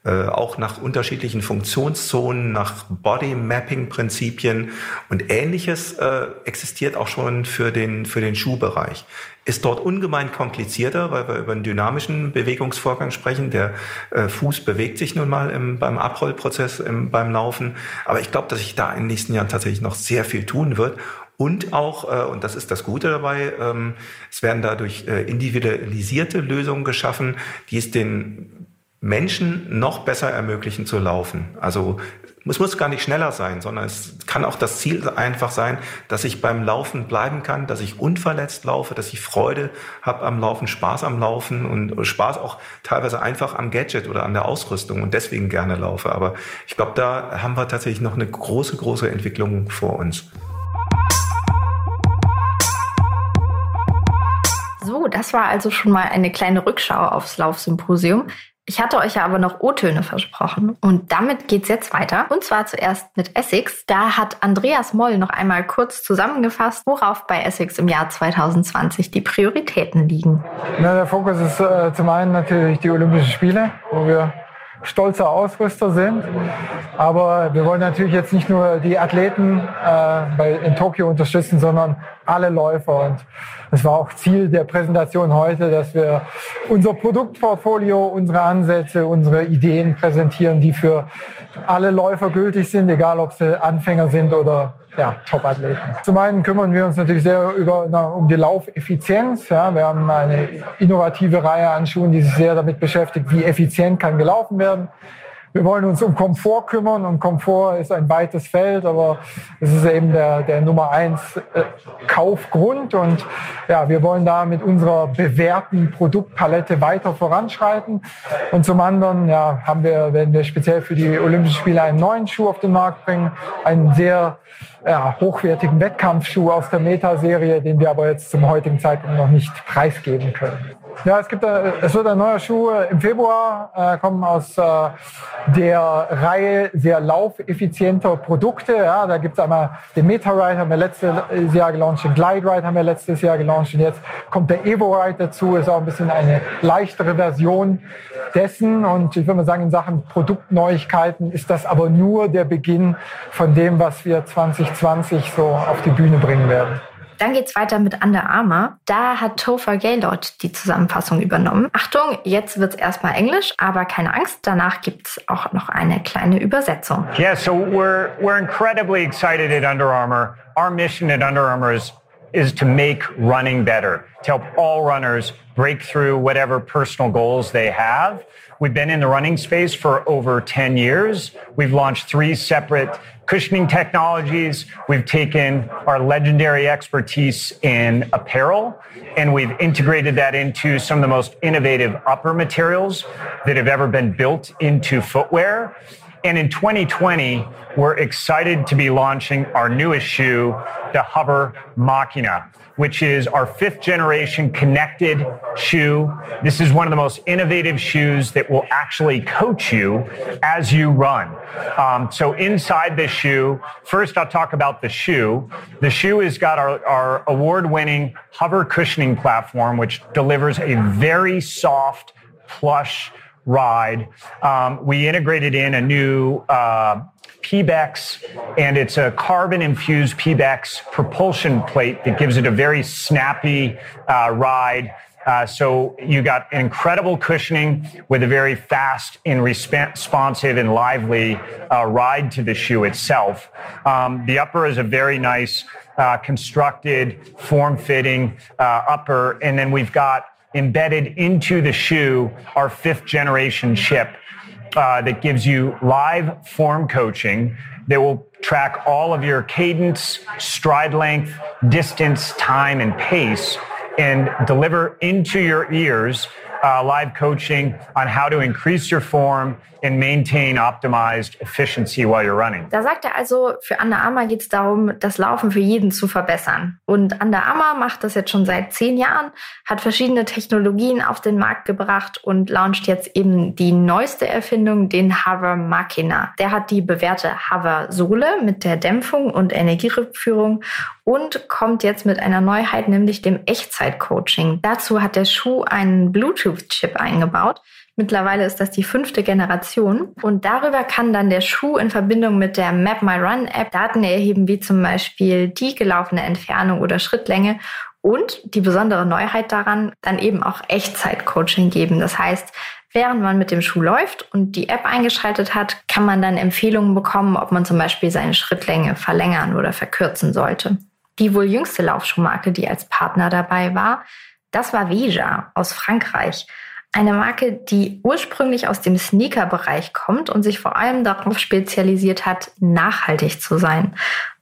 Äh, auch nach unterschiedlichen Funktionszonen, nach Body-Mapping-Prinzipien und ähnliches äh, existiert auch schon für den, für den Schuhbereich. Ist dort ungemein komplizierter, weil wir über einen dynamischen Bewegungsvorgang sprechen. Der äh, Fuß bewegt sich nun mal im, beim Abrollprozess im, beim Laufen. Aber ich glaube, dass sich da in den nächsten Jahren tatsächlich noch sehr viel tun wird. Und auch, äh, und das ist das Gute dabei, ähm, es werden dadurch äh, individualisierte Lösungen geschaffen, die es den Menschen noch besser ermöglichen zu laufen. Also es muss gar nicht schneller sein, sondern es kann auch das Ziel einfach sein, dass ich beim Laufen bleiben kann, dass ich unverletzt laufe, dass ich Freude habe am Laufen, Spaß am Laufen und Spaß auch teilweise einfach am Gadget oder an der Ausrüstung und deswegen gerne laufe. Aber ich glaube, da haben wir tatsächlich noch eine große, große Entwicklung vor uns. So, das war also schon mal eine kleine Rückschau aufs Laufsymposium. Ich hatte euch ja aber noch O-Töne versprochen und damit geht's jetzt weiter. Und zwar zuerst mit Essex. Da hat Andreas Moll noch einmal kurz zusammengefasst, worauf bei Essex im Jahr 2020 die Prioritäten liegen. Na, der Fokus ist äh, zum einen natürlich die Olympischen Spiele, wo wir stolzer Ausrüster sind. Aber wir wollen natürlich jetzt nicht nur die Athleten äh, bei, in Tokio unterstützen, sondern alle Läufer. Und das war auch Ziel der Präsentation heute, dass wir unser Produktportfolio, unsere Ansätze, unsere Ideen präsentieren, die für alle Läufer gültig sind, egal ob sie Anfänger sind oder ja, Top-Athleten. Zum einen kümmern wir uns natürlich sehr über, na, um die Laufeffizienz. Ja. Wir haben eine innovative Reihe an Schuhen, die sich sehr damit beschäftigt, wie effizient kann gelaufen werden. Wir wollen uns um Komfort kümmern und Komfort ist ein weites Feld, aber es ist eben der, der Nummer eins äh, Kaufgrund und ja, wir wollen da mit unserer bewährten Produktpalette weiter voranschreiten. Und zum anderen ja, haben wir, werden wir speziell für die Olympischen Spiele einen neuen Schuh auf den Markt bringen, einen sehr ja, hochwertigen Wettkampfschuh aus der Meta-Serie, den wir aber jetzt zum heutigen Zeitpunkt noch nicht preisgeben können. Ja, es, gibt, äh, es wird ein neuer Schuh im Februar äh, kommen aus äh, der Reihe sehr laufeffizienter Produkte. Ja, da gibt es einmal den Meta-Ride, haben wir letztes Jahr gelauncht, den Glide-Ride haben wir letztes Jahr gelauncht und jetzt kommt der Evo-Ride dazu, ist auch ein bisschen eine leichtere Version dessen und ich würde mal sagen, in Sachen Produktneuigkeiten ist das aber nur der Beginn von dem, was wir 2020 so auf die Bühne bringen werden. Dann geht's weiter mit Under Armour. Da hat Topher Gaylord die Zusammenfassung übernommen. Achtung, jetzt wird's erstmal Englisch, aber keine Angst, danach gibt's auch noch eine kleine Übersetzung. Yeah, so we're we're incredibly excited at Under Armour. Our mission at Under Armour is is to make running better, to help all runners break through whatever personal goals they have. We've been in the running space for over 10 years. We've launched three separate cushioning technologies. We've taken our legendary expertise in apparel and we've integrated that into some of the most innovative upper materials that have ever been built into footwear. And in 2020, we're excited to be launching our newest shoe, the Hover Machina which is our fifth generation connected shoe. This is one of the most innovative shoes that will actually coach you as you run. Um, so inside this shoe, first I'll talk about the shoe. The shoe has got our, our award winning hover cushioning platform, which delivers a very soft, plush ride. Um, we integrated in a new uh, PBEX, and it's a carbon infused PBEX propulsion plate that gives it a very snappy uh, ride. Uh, so you got incredible cushioning with a very fast and responsive and lively uh, ride to the shoe itself. Um, the upper is a very nice uh, constructed, form-fitting uh, upper, and then we've got embedded into the shoe our fifth generation chip uh, that gives you live form coaching that will track all of your cadence, stride length, distance, time, and pace and deliver into your ears uh, live coaching on how to increase your form and maintain optimized efficiency while you're running. Da sagt er also, für Under Armour geht es darum, das Laufen für jeden zu verbessern. Und Under Armour macht das jetzt schon seit zehn Jahren, hat verschiedene Technologien auf den Markt gebracht und launcht jetzt eben die neueste Erfindung, den Hover Machina. Der hat die bewährte Hover Sohle mit der Dämpfung und Energierückführung und kommt jetzt mit einer Neuheit, nämlich dem Echtzeit-Coaching. Dazu hat der Schuh einen Bluetooth-Chip eingebaut. Mittlerweile ist das die fünfte Generation und darüber kann dann der Schuh in Verbindung mit der Map My Run App Daten erheben, wie zum Beispiel die gelaufene Entfernung oder Schrittlänge und die besondere Neuheit daran, dann eben auch Echtzeit-Coaching geben. Das heißt, während man mit dem Schuh läuft und die App eingeschaltet hat, kann man dann Empfehlungen bekommen, ob man zum Beispiel seine Schrittlänge verlängern oder verkürzen sollte. Die wohl jüngste Laufschuhmarke, die als Partner dabei war, das war Veja aus Frankreich. Eine Marke, die ursprünglich aus dem Sneaker-Bereich kommt und sich vor allem darauf spezialisiert hat, nachhaltig zu sein.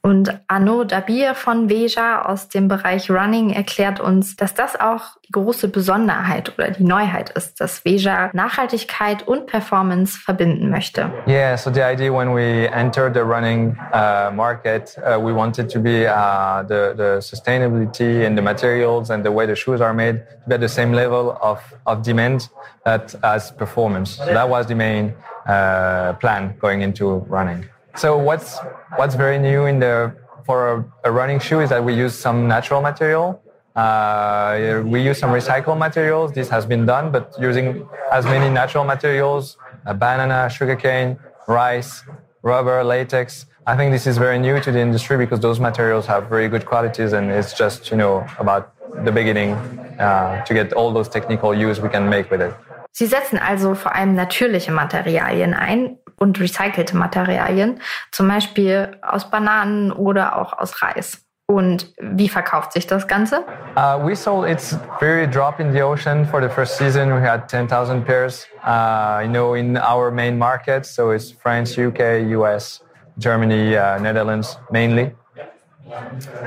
Und Arnaud Dabir von Veja aus dem Bereich Running erklärt uns, dass das auch die große Besonderheit oder die Neuheit ist, dass Veja Nachhaltigkeit und Performance verbinden möchte. Yeah, so the idea when we entered the running uh, market, uh, we wanted to be uh, the, the sustainability and the materials and the way the shoes are made to be at the same level of, of demand that as performance. So that was the main uh, plan going into running. So what's what's very new in the for a, a running shoe is that we use some natural material. Uh, we use some recycled materials. This has been done, but using as many natural materials, a banana, sugarcane, rice, rubber, latex. I think this is very new to the industry because those materials have very good qualities, and it's just you know about the beginning uh, to get all those technical use we can make with it. Sie setzen also vor allem natürliche Materialien ein, und recycelte Materialien, zum Beispiel aus Bananen oder auch aus Reis. Und wie verkauft sich das Ganze? Uh, we sold its very drop in the ocean for the first season. We had 10,000 pairs, uh, you know, in our main markets. So it's France, UK, US, Germany, uh, Netherlands mainly.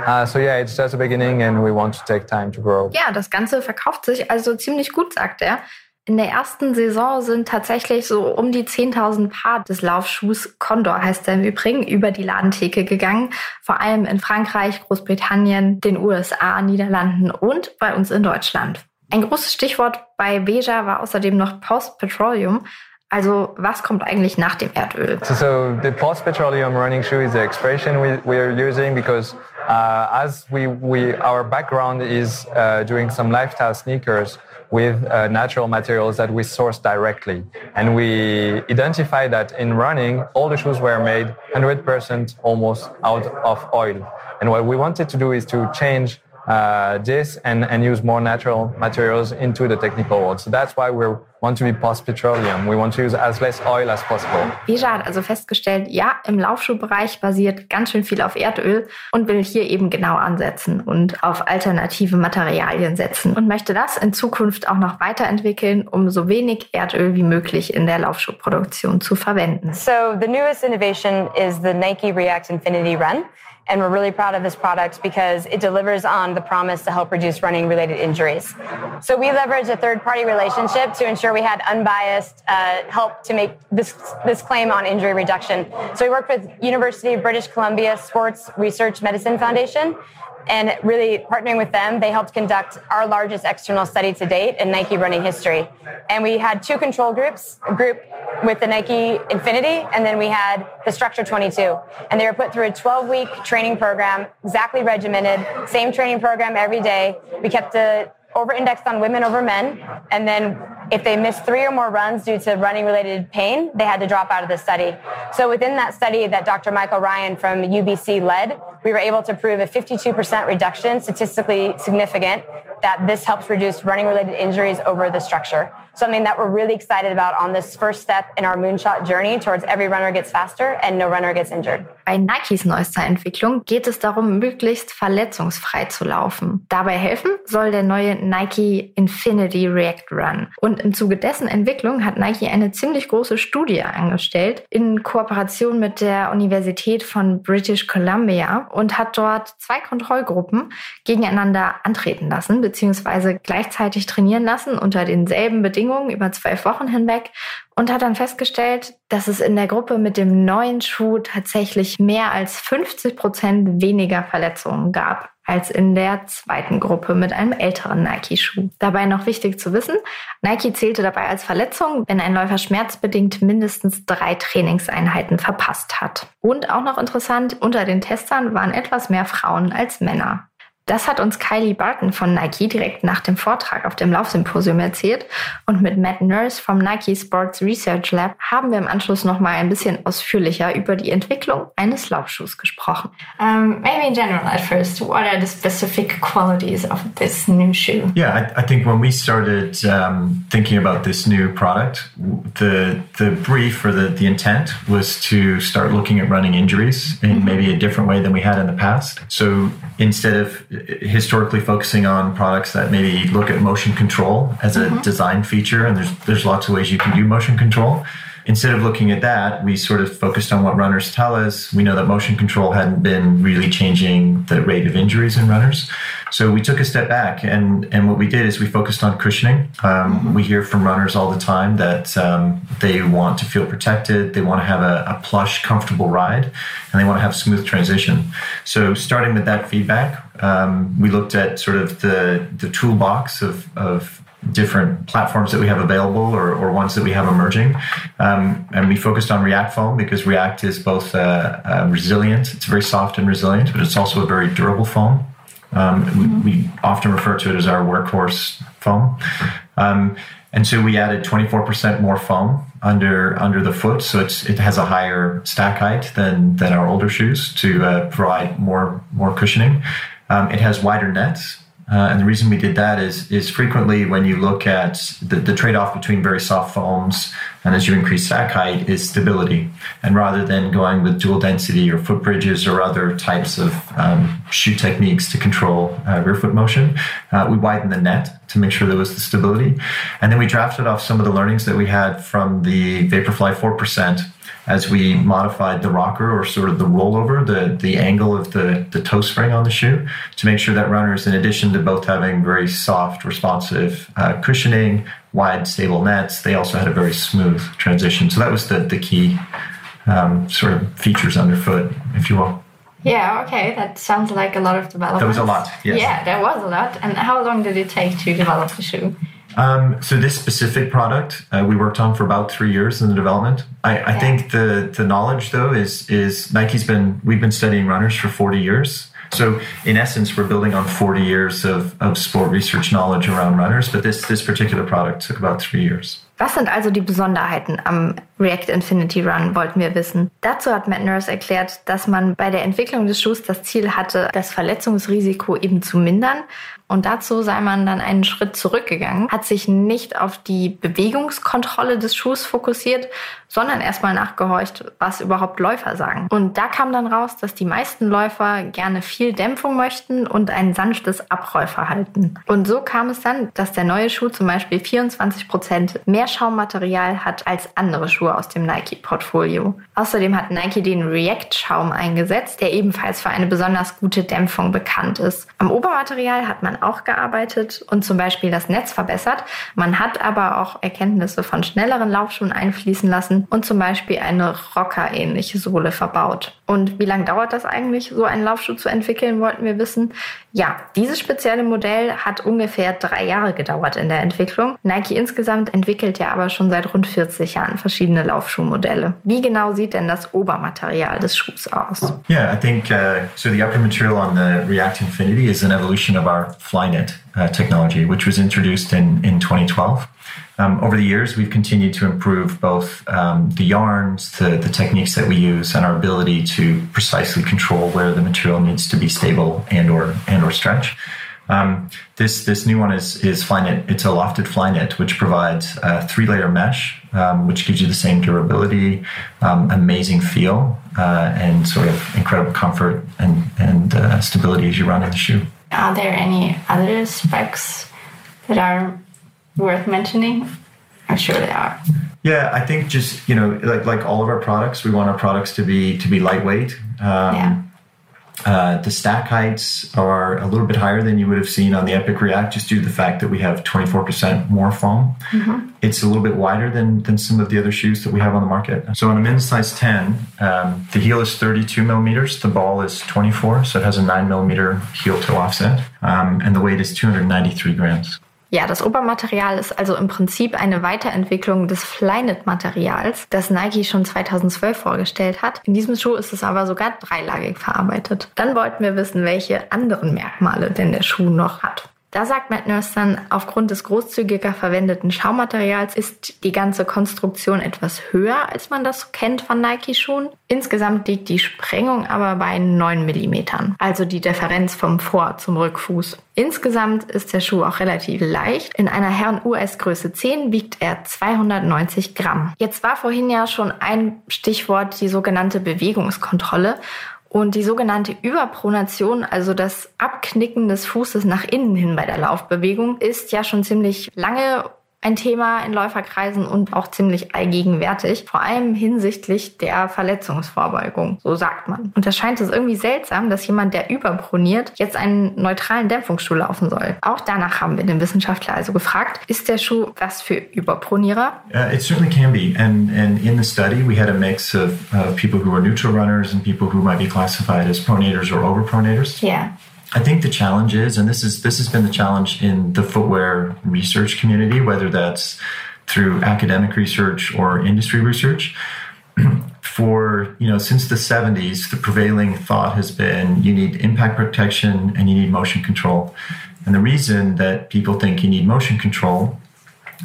Uh, so yeah, it's just a beginning and we want to take time to grow. Ja, das Ganze verkauft sich also ziemlich gut, sagt er. In der ersten Saison sind tatsächlich so um die 10.000 Paar des Laufschuhs Condor heißt er im Übrigen über die Ladentheke gegangen. Vor allem in Frankreich, Großbritannien, den USA, Niederlanden und bei uns in Deutschland. Ein großes Stichwort bei Beja war außerdem noch Post-Petroleum. Also was kommt eigentlich nach dem Erdöl? So, so the post-petroleum running shoe is the expression we, we are using because uh, as we, we, our background is uh, doing some lifestyle sneakers, with uh, natural materials that we source directly. And we identify that in running, all the shoes were made 100% almost out of oil. And what we wanted to do is to change uh, this and, and use more natural materials into the technical world. So that's why we want to be post-petroleum. We want to use as less oil as possible. Bija hat also festgestellt, ja, im Laufschuhbereich basiert ganz schön viel auf Erdöl und will hier eben genau ansetzen und auf alternative Materialien setzen und möchte das in Zukunft auch noch weiterentwickeln, um so wenig Erdöl wie möglich in der Laufschuhproduktion zu verwenden. So the newest innovation is the Nike React Infinity Run. And we're really proud of this product because it delivers on the promise to help reduce running related injuries. So we leverage a third party relationship to ensure we had unbiased uh, help to make this, this claim on injury reduction. So we worked with University of British Columbia Sports Research Medicine Foundation and really partnering with them, they helped conduct our largest external study to date in Nike running history. And we had two control groups, a group with the Nike Infinity, and then we had the Structure 22. And they were put through a 12 week training program, exactly regimented, same training program every day. We kept the over indexed on women over men. And then if they missed three or more runs due to running related pain, they had to drop out of the study. So within that study that Dr. Michael Ryan from UBC led, we were able to prove a 52% reduction, statistically significant, that this helps reduce running related injuries over the structure. Something that we're really excited about on this first step in our moonshot journey towards every runner gets faster and no runner gets injured. Bei Nikes neuester Entwicklung geht es darum, möglichst verletzungsfrei zu laufen. Dabei helfen soll der neue Nike Infinity React Run. Und im Zuge dessen Entwicklung hat Nike eine ziemlich große Studie angestellt in Kooperation mit der Universität von British Columbia und hat dort zwei Kontrollgruppen gegeneinander antreten lassen, beziehungsweise gleichzeitig trainieren lassen unter denselben Bedingungen über zwölf Wochen hinweg und hat dann festgestellt, dass es in der Gruppe mit dem neuen Schuh tatsächlich mehr als 50 Prozent weniger Verletzungen gab als in der zweiten Gruppe mit einem älteren Nike-Schuh. Dabei noch wichtig zu wissen, Nike zählte dabei als Verletzung, wenn ein Läufer schmerzbedingt mindestens drei Trainingseinheiten verpasst hat. Und auch noch interessant, unter den Testern waren etwas mehr Frauen als Männer. Das hat uns Kylie Barton von Nike direkt nach dem Vortrag auf dem Laufsymposium erzählt. Und mit Matt Nurse vom Nike Sports Research Lab haben wir im Anschluss noch mal ein bisschen ausführlicher über die Entwicklung eines Laufschuhs gesprochen. Um, maybe in general at first, what are the specific qualities of this new shoe? Yeah, I, I think when we started um, thinking about this new product, the the brief or the, the intent was to start looking at running injuries in mm -hmm. maybe a different way than we had in the past. So instead of historically focusing on products that maybe look at motion control as a mm-hmm. design feature, and there's there's lots of ways you can do motion control. Instead of looking at that, we sort of focused on what runners tell us. We know that motion control hadn't been really changing the rate of injuries in runners. So we took a step back, and, and what we did is we focused on cushioning. Um, mm-hmm. We hear from runners all the time that um, they want to feel protected, they want to have a, a, plush, comfortable ride, and they want to have smooth transition. So starting with that feedback, um, we looked at sort of the the toolbox of of different platforms that we have available or, or ones that we have emerging. Um, and we focused on React foam because React is both uh, uh, resilient, it's very soft and resilient, but it's also a very durable foam. Um, mm-hmm. we, we, often refer to it as our workhorse foam. Um, and so we added 24% more foam under under the foot, so it's it has a higher stack height than than our older shoes to uh, provide more more cushioning. Um, it has wider nets. Uh, and the reason we did that is is frequently when you look at the, the trade off between very soft foams and as you increase stack height, is stability. And rather than going with dual density or foot bridges or other types of um, shoe techniques to control uh, rear foot motion, uh, we widened the net to make sure there was the stability. And then we drafted off some of the learnings that we had from the Vaporfly 4% as we modified the rocker or sort of the rollover, the, the angle of the, the toe spring on the shoe to make sure that runners, in addition to both having very soft, responsive uh, cushioning, wide, stable nets, they also had a very smooth transition. So that was the, the key um, sort of features underfoot, if you will. Yeah, okay, that sounds like a lot of development. That was a lot, yes. Yeah, there was a lot. And how long did it take to develop the shoe? Um, so this specific product uh, we worked on for about three years in the development. I, I yeah. think the the knowledge though is is Nike's been we've been studying runners for 40 years. So in essence, we're building on 40 years of, of sport research knowledge around runners, but this this particular product took about three years. Was sind also die Besonderheiten am React Infinity Run, wollten wir wissen. Dazu hat Matt Nurse erklärt, dass man bei der Entwicklung des Schuhs das Ziel hatte, das Verletzungsrisiko eben zu mindern und dazu sei man dann einen Schritt zurückgegangen, hat sich nicht auf die Bewegungskontrolle des Schuhs fokussiert, sondern erstmal nachgehorcht, was überhaupt Läufer sagen. Und da kam dann raus, dass die meisten Läufer gerne viel Dämpfung möchten und ein sanftes Abrollverhalten. Und so kam es dann, dass der neue Schuh zum Beispiel 24 Prozent mehr Schaummaterial hat als andere Schuhe aus dem Nike-Portfolio. Außerdem hat Nike den React-Schaum eingesetzt, der ebenfalls für eine besonders gute Dämpfung bekannt ist. Am Obermaterial hat man auch gearbeitet und zum Beispiel das Netz verbessert. Man hat aber auch Erkenntnisse von schnelleren Laufschuhen einfließen lassen und zum Beispiel eine Rocker-ähnliche Sohle verbaut. Und wie lange dauert das eigentlich, so einen Laufschuh zu entwickeln, wollten wir wissen. Ja, dieses spezielle Modell hat ungefähr drei Jahre gedauert in der Entwicklung. Nike insgesamt entwickelt ja aber schon seit rund 40 Jahren verschiedene Laufschuhmodelle. Wie genau sieht denn das Obermaterial des Schuhs aus? Yeah, I think uh, so. The upper material on the React Infinity is an evolution of our Flynet uh, technology, which was introduced in in 2012. Um, over the years, we've continued to improve both um, the yarns, the, the techniques that we use, and our ability to precisely control where the material needs to be stable and or and or stretch. Um, this this new one is is Flynet. It's a lofted Flynet, which provides a three layer mesh, um, which gives you the same durability, um, amazing feel, uh, and sort of incredible comfort and and uh, stability as you run in the shoe. Are there any other specs that are worth mentioning? I'm sure they are. Yeah, I think just you know, like like all of our products, we want our products to be to be lightweight. Um, yeah. Uh, the stack heights are a little bit higher than you would have seen on the Epic React, just due to the fact that we have 24% more foam. Mm-hmm. It's a little bit wider than, than some of the other shoes that we have on the market. So on a men's size 10, um, the heel is 32 millimeters, the ball is 24, so it has a 9 millimeter heel to offset, um, and the weight is 293 grams. Ja, das Obermaterial ist also im Prinzip eine Weiterentwicklung des Flyknit-Materials, das Nike schon 2012 vorgestellt hat. In diesem Schuh ist es aber sogar dreilagig verarbeitet. Dann wollten wir wissen, welche anderen Merkmale denn der Schuh noch hat. Da sagt Matt Nurse dann, aufgrund des großzügiger verwendeten Schaumaterials ist die ganze Konstruktion etwas höher, als man das kennt von Nike-Schuhen. Insgesamt liegt die Sprengung aber bei 9 mm, also die Differenz vom Vor- zum Rückfuß. Insgesamt ist der Schuh auch relativ leicht. In einer Herren-US Größe 10 wiegt er 290 Gramm. Jetzt war vorhin ja schon ein Stichwort die sogenannte Bewegungskontrolle. Und die sogenannte Überpronation, also das Abknicken des Fußes nach innen hin bei der Laufbewegung, ist ja schon ziemlich lange ein Thema in Läuferkreisen und auch ziemlich allgegenwärtig, vor allem hinsichtlich der Verletzungsvorbeugung, so sagt man. Und da scheint es irgendwie seltsam, dass jemand, der überproniert, jetzt einen neutralen Dämpfungsschuh laufen soll. Auch danach haben wir den Wissenschaftler also gefragt, ist der Schuh was für Überpronierer? Uh, it certainly can be. And, and in the study, we had a mix of uh, people who are neutral runners and people who might be classified as pronators or overpronators. Yeah. I think the challenge is, and this is this has been the challenge in the footwear research community, whether that's through academic research or industry research. For you know, since the 70s, the prevailing thought has been you need impact protection and you need motion control. And the reason that people think you need motion control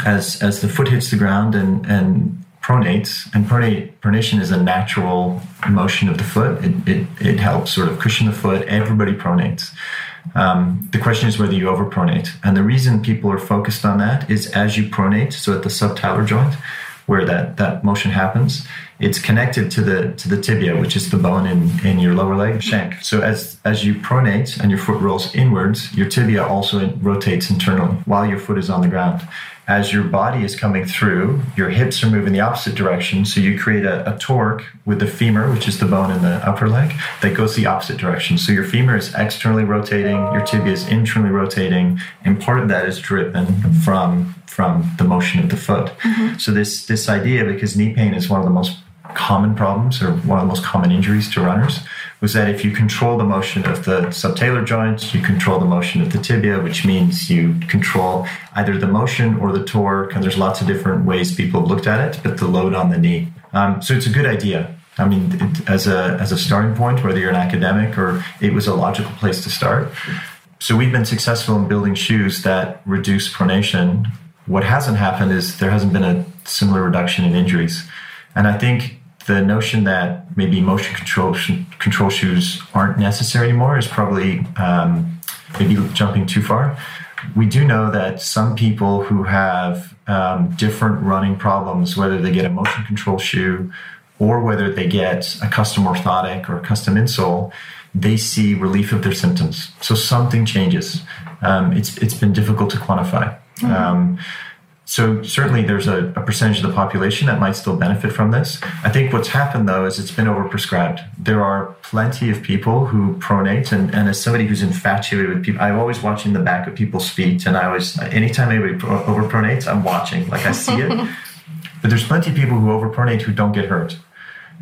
as as the foot hits the ground and and pronates, and pronate, pronation is a natural motion of the foot. It, it, it helps sort of cushion the foot. Everybody pronates. Um, the question is whether you overpronate. And the reason people are focused on that is as you pronate, so at the subtalar joint, where that, that motion happens, it's connected to the to the tibia, which is the bone in, in your lower leg shank. So as as you pronate and your foot rolls inwards, your tibia also rotates internally while your foot is on the ground. As your body is coming through, your hips are moving the opposite direction. So you create a, a torque with the femur, which is the bone in the upper leg, that goes the opposite direction. So your femur is externally rotating, your tibia is internally rotating, and part of that is driven from from the motion of the foot. Mm-hmm. So this this idea, because knee pain is one of the most common problems or one of the most common injuries to runners was that if you control the motion of the subtalar joint, you control the motion of the tibia, which means you control either the motion or the torque. And there's lots of different ways people have looked at it, but the load on the knee. Um, so it's a good idea. I mean, it, as a as a starting point, whether you're an academic or it was a logical place to start. So we've been successful in building shoes that reduce pronation. What hasn't happened is there hasn't been a similar reduction in injuries. And I think the notion that maybe motion control control shoes aren't necessary anymore is probably um, maybe jumping too far. We do know that some people who have um, different running problems, whether they get a motion control shoe or whether they get a custom orthotic or a custom insole, they see relief of their symptoms. So something changes. Um, it's it's been difficult to quantify. Um, so certainly there's a, a, percentage of the population that might still benefit from this. I think what's happened though is it's been overprescribed. There are plenty of people who pronate, and, and as somebody who's infatuated with people, I'm always watching the back of people's feet, and I always, anytime anybody pro- overpronates, I'm watching, like I see it. but there's plenty of people who overpronate who don't get hurt.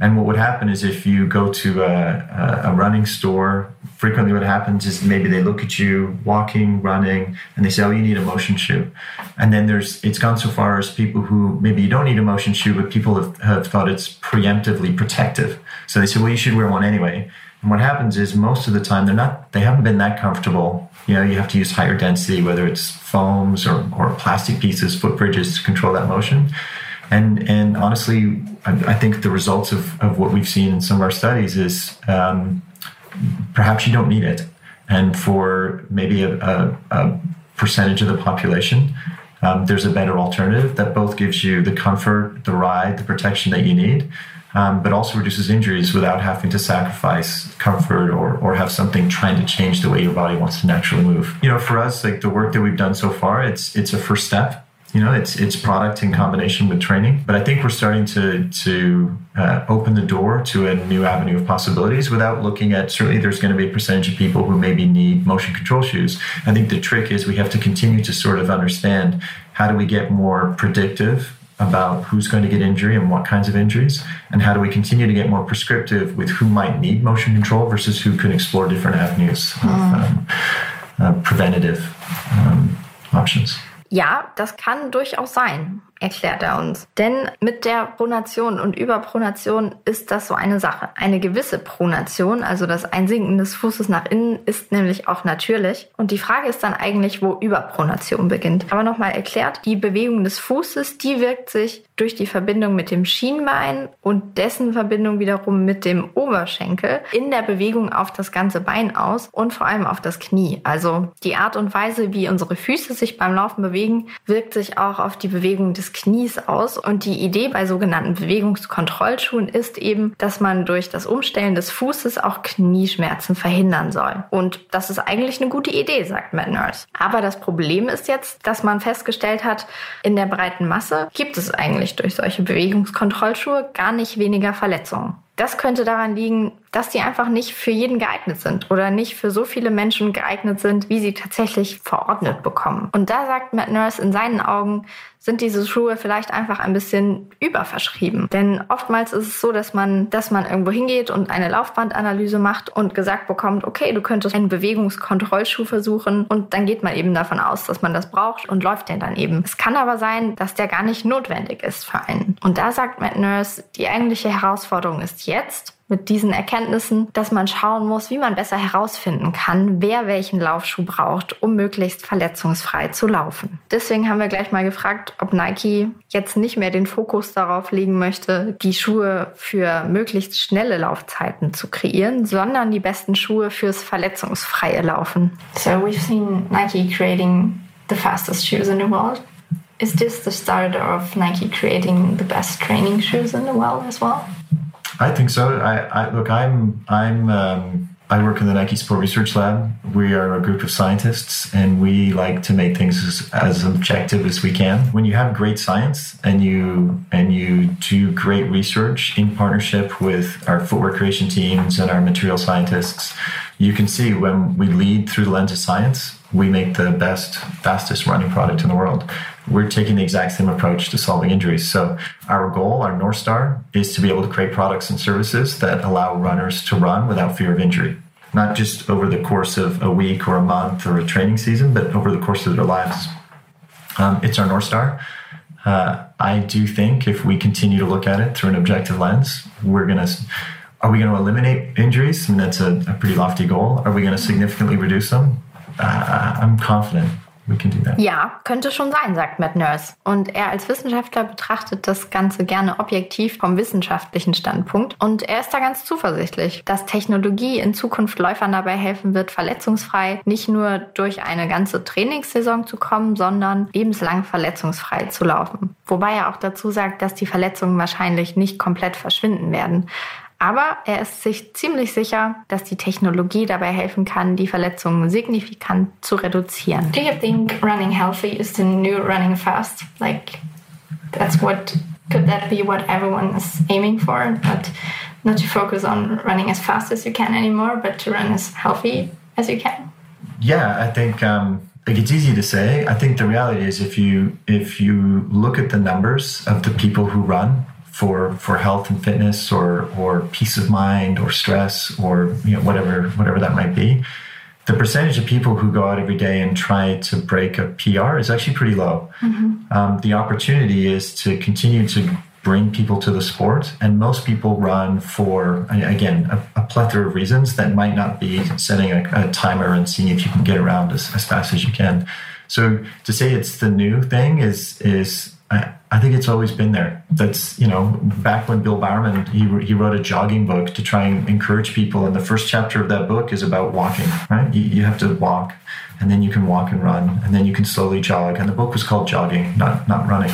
And what would happen is if you go to a, a, running store, frequently what happens is maybe they look at you walking, running, and they say, "Oh, you need a motion shoe." And then there's it's gone so far as people who maybe you don't need a motion shoe, but people have, have thought it's preemptively protective. So they say, "Well, you should wear one anyway." And what happens is most of the time they're not they haven't been that comfortable. You know, you have to use higher density, whether it's foams or, or plastic pieces, foot bridges to control that motion. And and honestly, I, I, think the results of, of what we've seen in some of our studies is um, perhaps you don't need it. And for maybe a, a, a percentage of the population, um, there's a better alternative that both gives you the comfort, the ride, the protection that you need, um, but also reduces injuries without having to sacrifice comfort or, or have something trying to change the way your body wants to naturally move. You know, for us, like the work that we've done so far, it's it's a first step you know it's it's product in combination with training. But i think we're starting to to uh, open the door to a new avenue of possibilities without looking at certainly there's going to be a percentage of people who maybe need motion control shoes. I think the trick is we have to continue to sort of understand how do we get more predictive about who's going to get injury and what kinds of injuries and how do we continue to get more prescriptive with who might need motion control versus who can explore different avenues of um, uh, preventative um, options Ja, das kann durchaus sein, erklärt er uns. Denn mit der Pronation und Überpronation ist das so eine Sache. Eine gewisse Pronation, also das Einsinken des Fußes nach innen, ist nämlich auch natürlich. Und die Frage ist dann eigentlich, wo Überpronation beginnt. Aber nochmal erklärt, die Bewegung des Fußes, die wirkt sich durch die Verbindung mit dem Schienbein und dessen Verbindung wiederum mit dem Oberschenkel in der Bewegung auf das ganze Bein aus und vor allem auf das Knie. Also die Art und Weise, wie unsere Füße sich beim Laufen bewegen, wirkt sich auch auf die Bewegung des Knies aus. Und die Idee bei sogenannten Bewegungskontrollschuhen ist eben, dass man durch das Umstellen des Fußes auch Knieschmerzen verhindern soll. Und das ist eigentlich eine gute Idee, sagt Matt Nurse. Aber das Problem ist jetzt, dass man festgestellt hat, in der breiten Masse gibt es eigentlich durch solche Bewegungskontrollschuhe gar nicht weniger Verletzungen. Das könnte daran liegen, dass die einfach nicht für jeden geeignet sind oder nicht für so viele Menschen geeignet sind, wie sie tatsächlich verordnet bekommen. Und da sagt Matt Nurse, in seinen Augen sind diese Schuhe vielleicht einfach ein bisschen überverschrieben. Denn oftmals ist es so, dass man, dass man irgendwo hingeht und eine Laufbandanalyse macht und gesagt bekommt, okay, du könntest einen Bewegungskontrollschuh versuchen und dann geht man eben davon aus, dass man das braucht und läuft den dann eben. Es kann aber sein, dass der gar nicht notwendig ist für einen. Und da sagt Matt Nurse, die eigentliche Herausforderung ist jetzt, mit diesen Erkenntnissen, dass man schauen muss, wie man besser herausfinden kann, wer welchen Laufschuh braucht, um möglichst verletzungsfrei zu laufen. Deswegen haben wir gleich mal gefragt, ob Nike jetzt nicht mehr den Fokus darauf legen möchte, die Schuhe für möglichst schnelle Laufzeiten zu kreieren, sondern die besten Schuhe fürs verletzungsfreie Laufen. So we've seen Nike creating the fastest shoes in the world. is this the start of Nike creating the best training shoes in the world as well? I think so. I, I look. I'm. I'm. Um, I work in the Nike Sport Research Lab. We are a group of scientists, and we like to make things as, as, objective as we can. When you have great science and you and you do great research in partnership with our footwear creation teams and our material scientists, you can see when we lead through the lens of science, we make the best, fastest running product in the world. We're taking the exact same approach to solving injuries. So, our goal, our North Star, is to be able to create products and services that allow runners to run without fear of injury. Not just over the course of a week or a month or a training season, but over the course of their lives. Um, it's our North Star. Uh, I do think if we continue to look at it through an objective lens, we're going to are we going to eliminate injuries? I mean, that's a, a pretty lofty goal. Are we going to significantly reduce them? Uh, I'm confident we can do that. Ja, könnte schon sein, sagt Matt Nurse. Und er als Wissenschaftler betrachtet das Ganze gerne objektiv vom wissenschaftlichen Standpunkt. Und er ist da ganz zuversichtlich, dass Technologie in Zukunft Läufern dabei helfen wird, verletzungsfrei nicht nur durch eine ganze Trainingssaison zu kommen, sondern lebenslang verletzungsfrei zu laufen. Wobei er auch dazu sagt, dass die Verletzungen wahrscheinlich nicht komplett verschwinden werden. Aber er ist sich ziemlich sicher, dass die Technologie dabei helfen kann, die Verletzungen signifikant zu reduzieren. Do you think running healthy is the new running fast? Like that's what could that be what everyone is aiming for? Not not to focus on running as fast as you can anymore, but to run as healthy as you can. Yeah, I think um, like it's easy to say. I think the reality is if you if you look at the numbers of the people who run for for health and fitness or or peace of mind or stress or you know whatever whatever that might be the percentage of people who go out every day and try to break a PR is actually pretty low. Mm-hmm. Um, the opportunity is to continue to bring people to the sport, and most people run for again a, a plethora of reasons that might not be setting a, a, timer and seeing if you can get around as, as fast as you can. So to say it's the new thing is is I, I think it's always been there. That's you know back when Bill Bowerman he he wrote a jogging book to try and encourage people, and the first chapter of that book is about walking. Right, you, you have to walk, and then you can walk and run, and then you can slowly jog. And the book was called Jogging, not not running.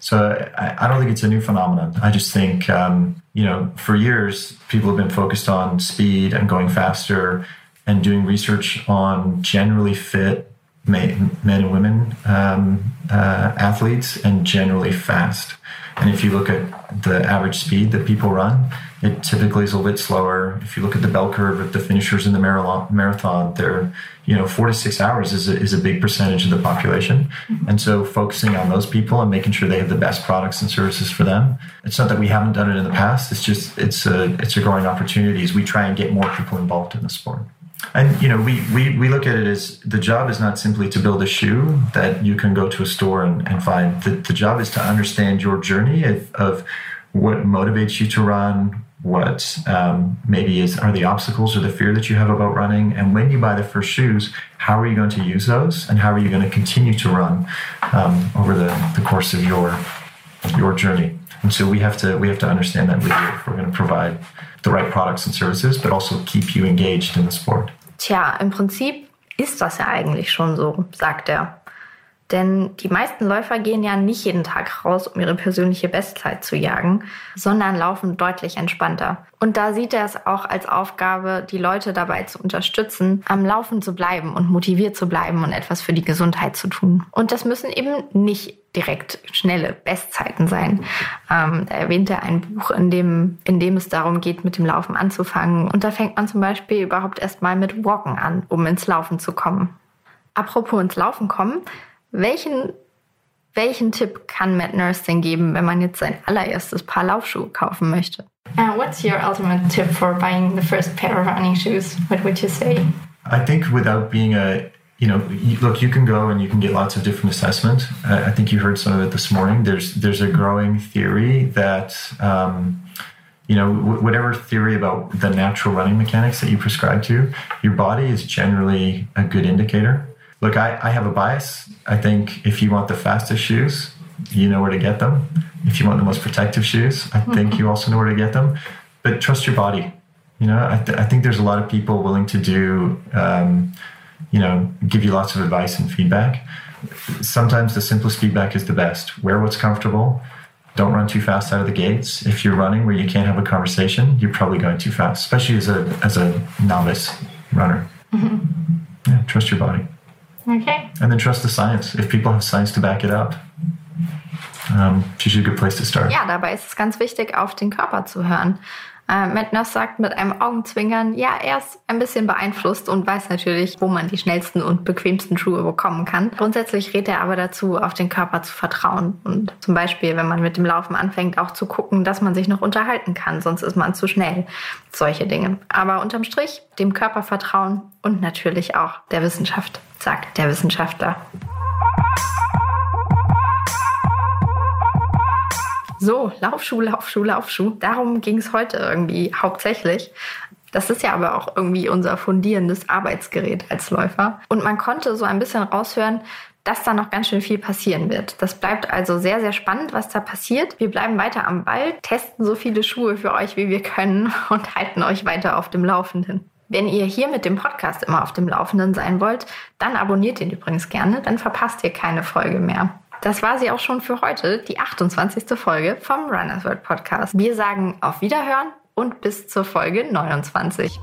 So I, I don't think it's a new phenomenon. I just think um, you know for years people have been focused on speed and going faster, and doing research on generally fit men and women um, uh, athletes and generally fast. And if you look at the average speed that people run, it typically is a little bit slower. If you look at the bell curve of the finishers in the marathon, they're, you know, four to six hours is a, is a big percentage of the population. Mm-hmm. And so focusing on those people and making sure they have the best products and services for them. It's not that we haven't done it in the past. It's just, it's a, it's a growing opportunity as we try and get more people involved in the sport. And you know, we, we we look at it as the job is not simply to build a shoe that you can go to a store and, and find. The, the job is to understand your journey of, of what motivates you to run, what um, maybe is are the obstacles or the fear that you have about running, and when you buy the first shoes, how are you going to use those, and how are you going to continue to run um, over the, the course of your your journey. And so we have to we have to understand that with you if we're going to provide the right products and services, but also keep you engaged in the sport. Tja, im Prinzip ist das ja eigentlich schon so, sagt er. Denn die meisten Läufer gehen ja nicht jeden Tag raus, um ihre persönliche Bestzeit zu jagen, sondern laufen deutlich entspannter. Und da sieht er es auch als Aufgabe, die Leute dabei zu unterstützen, am Laufen zu bleiben und motiviert zu bleiben und etwas für die Gesundheit zu tun. Und das müssen eben nicht direkt schnelle Bestzeiten sein. Ähm, da erwähnt er ein Buch, in dem, in dem es darum geht, mit dem Laufen anzufangen. Und da fängt man zum Beispiel überhaupt erst mal mit Walken an, um ins Laufen zu kommen. Apropos ins Laufen kommen, welchen, welchen Tipp kann Matt Nurse denn geben, wenn man jetzt sein allererstes Paar Laufschuhe kaufen möchte? Uh, what's your ultimate tip for buying the first pair of running shoes? What would you say? I think without being a you know, look, you can go and you can get lots of different assessment. I think you heard some of it this morning. There's there's a growing theory that um, you know whatever theory about the natural running mechanics that you prescribe to, your body is generally a good indicator. Look, I, I have a bias. I think if you want the fastest shoes, you know where to get them. If you want the most protective shoes, I think you also know where to get them. But trust your body. You know, I, th- I think there's a lot of people willing to do, um, you know, give you lots of advice and feedback. sometimes the simplest feedback is the best. Wear what's comfortable. Don't run too fast out of the gates. If you're running where you can't have a conversation, you're probably going too fast, especially as a as a novice runner. Mm-hmm. Yeah, trust your body. Okay. And then trust the science. If people have science to back it up, um, it's usually a good place to start. Ja, dabei ist es ganz wichtig, auf den Körper zu hören. Äh, Matt Nurse sagt mit einem Augenzwinkern, ja, er ist ein bisschen beeinflusst und weiß natürlich, wo man die schnellsten und bequemsten Schuhe bekommen kann. Grundsätzlich rät er aber dazu, auf den Körper zu vertrauen und zum Beispiel, wenn man mit dem Laufen anfängt, auch zu gucken, dass man sich noch unterhalten kann, sonst ist man zu schnell. Solche Dinge. Aber unterm Strich dem Körper vertrauen und natürlich auch der Wissenschaft, sagt der Wissenschaftler. So, Laufschuh, Laufschuh, Laufschuh. Darum ging es heute irgendwie hauptsächlich. Das ist ja aber auch irgendwie unser fundierendes Arbeitsgerät als Läufer. Und man konnte so ein bisschen raushören, dass da noch ganz schön viel passieren wird. Das bleibt also sehr, sehr spannend, was da passiert. Wir bleiben weiter am Ball, testen so viele Schuhe für euch, wie wir können und halten euch weiter auf dem Laufenden. Wenn ihr hier mit dem Podcast immer auf dem Laufenden sein wollt, dann abonniert ihn übrigens gerne, dann verpasst ihr keine Folge mehr. Das war sie auch schon für heute, die 28. Folge vom Runners World Podcast. Wir sagen auf Wiederhören und bis zur Folge 29.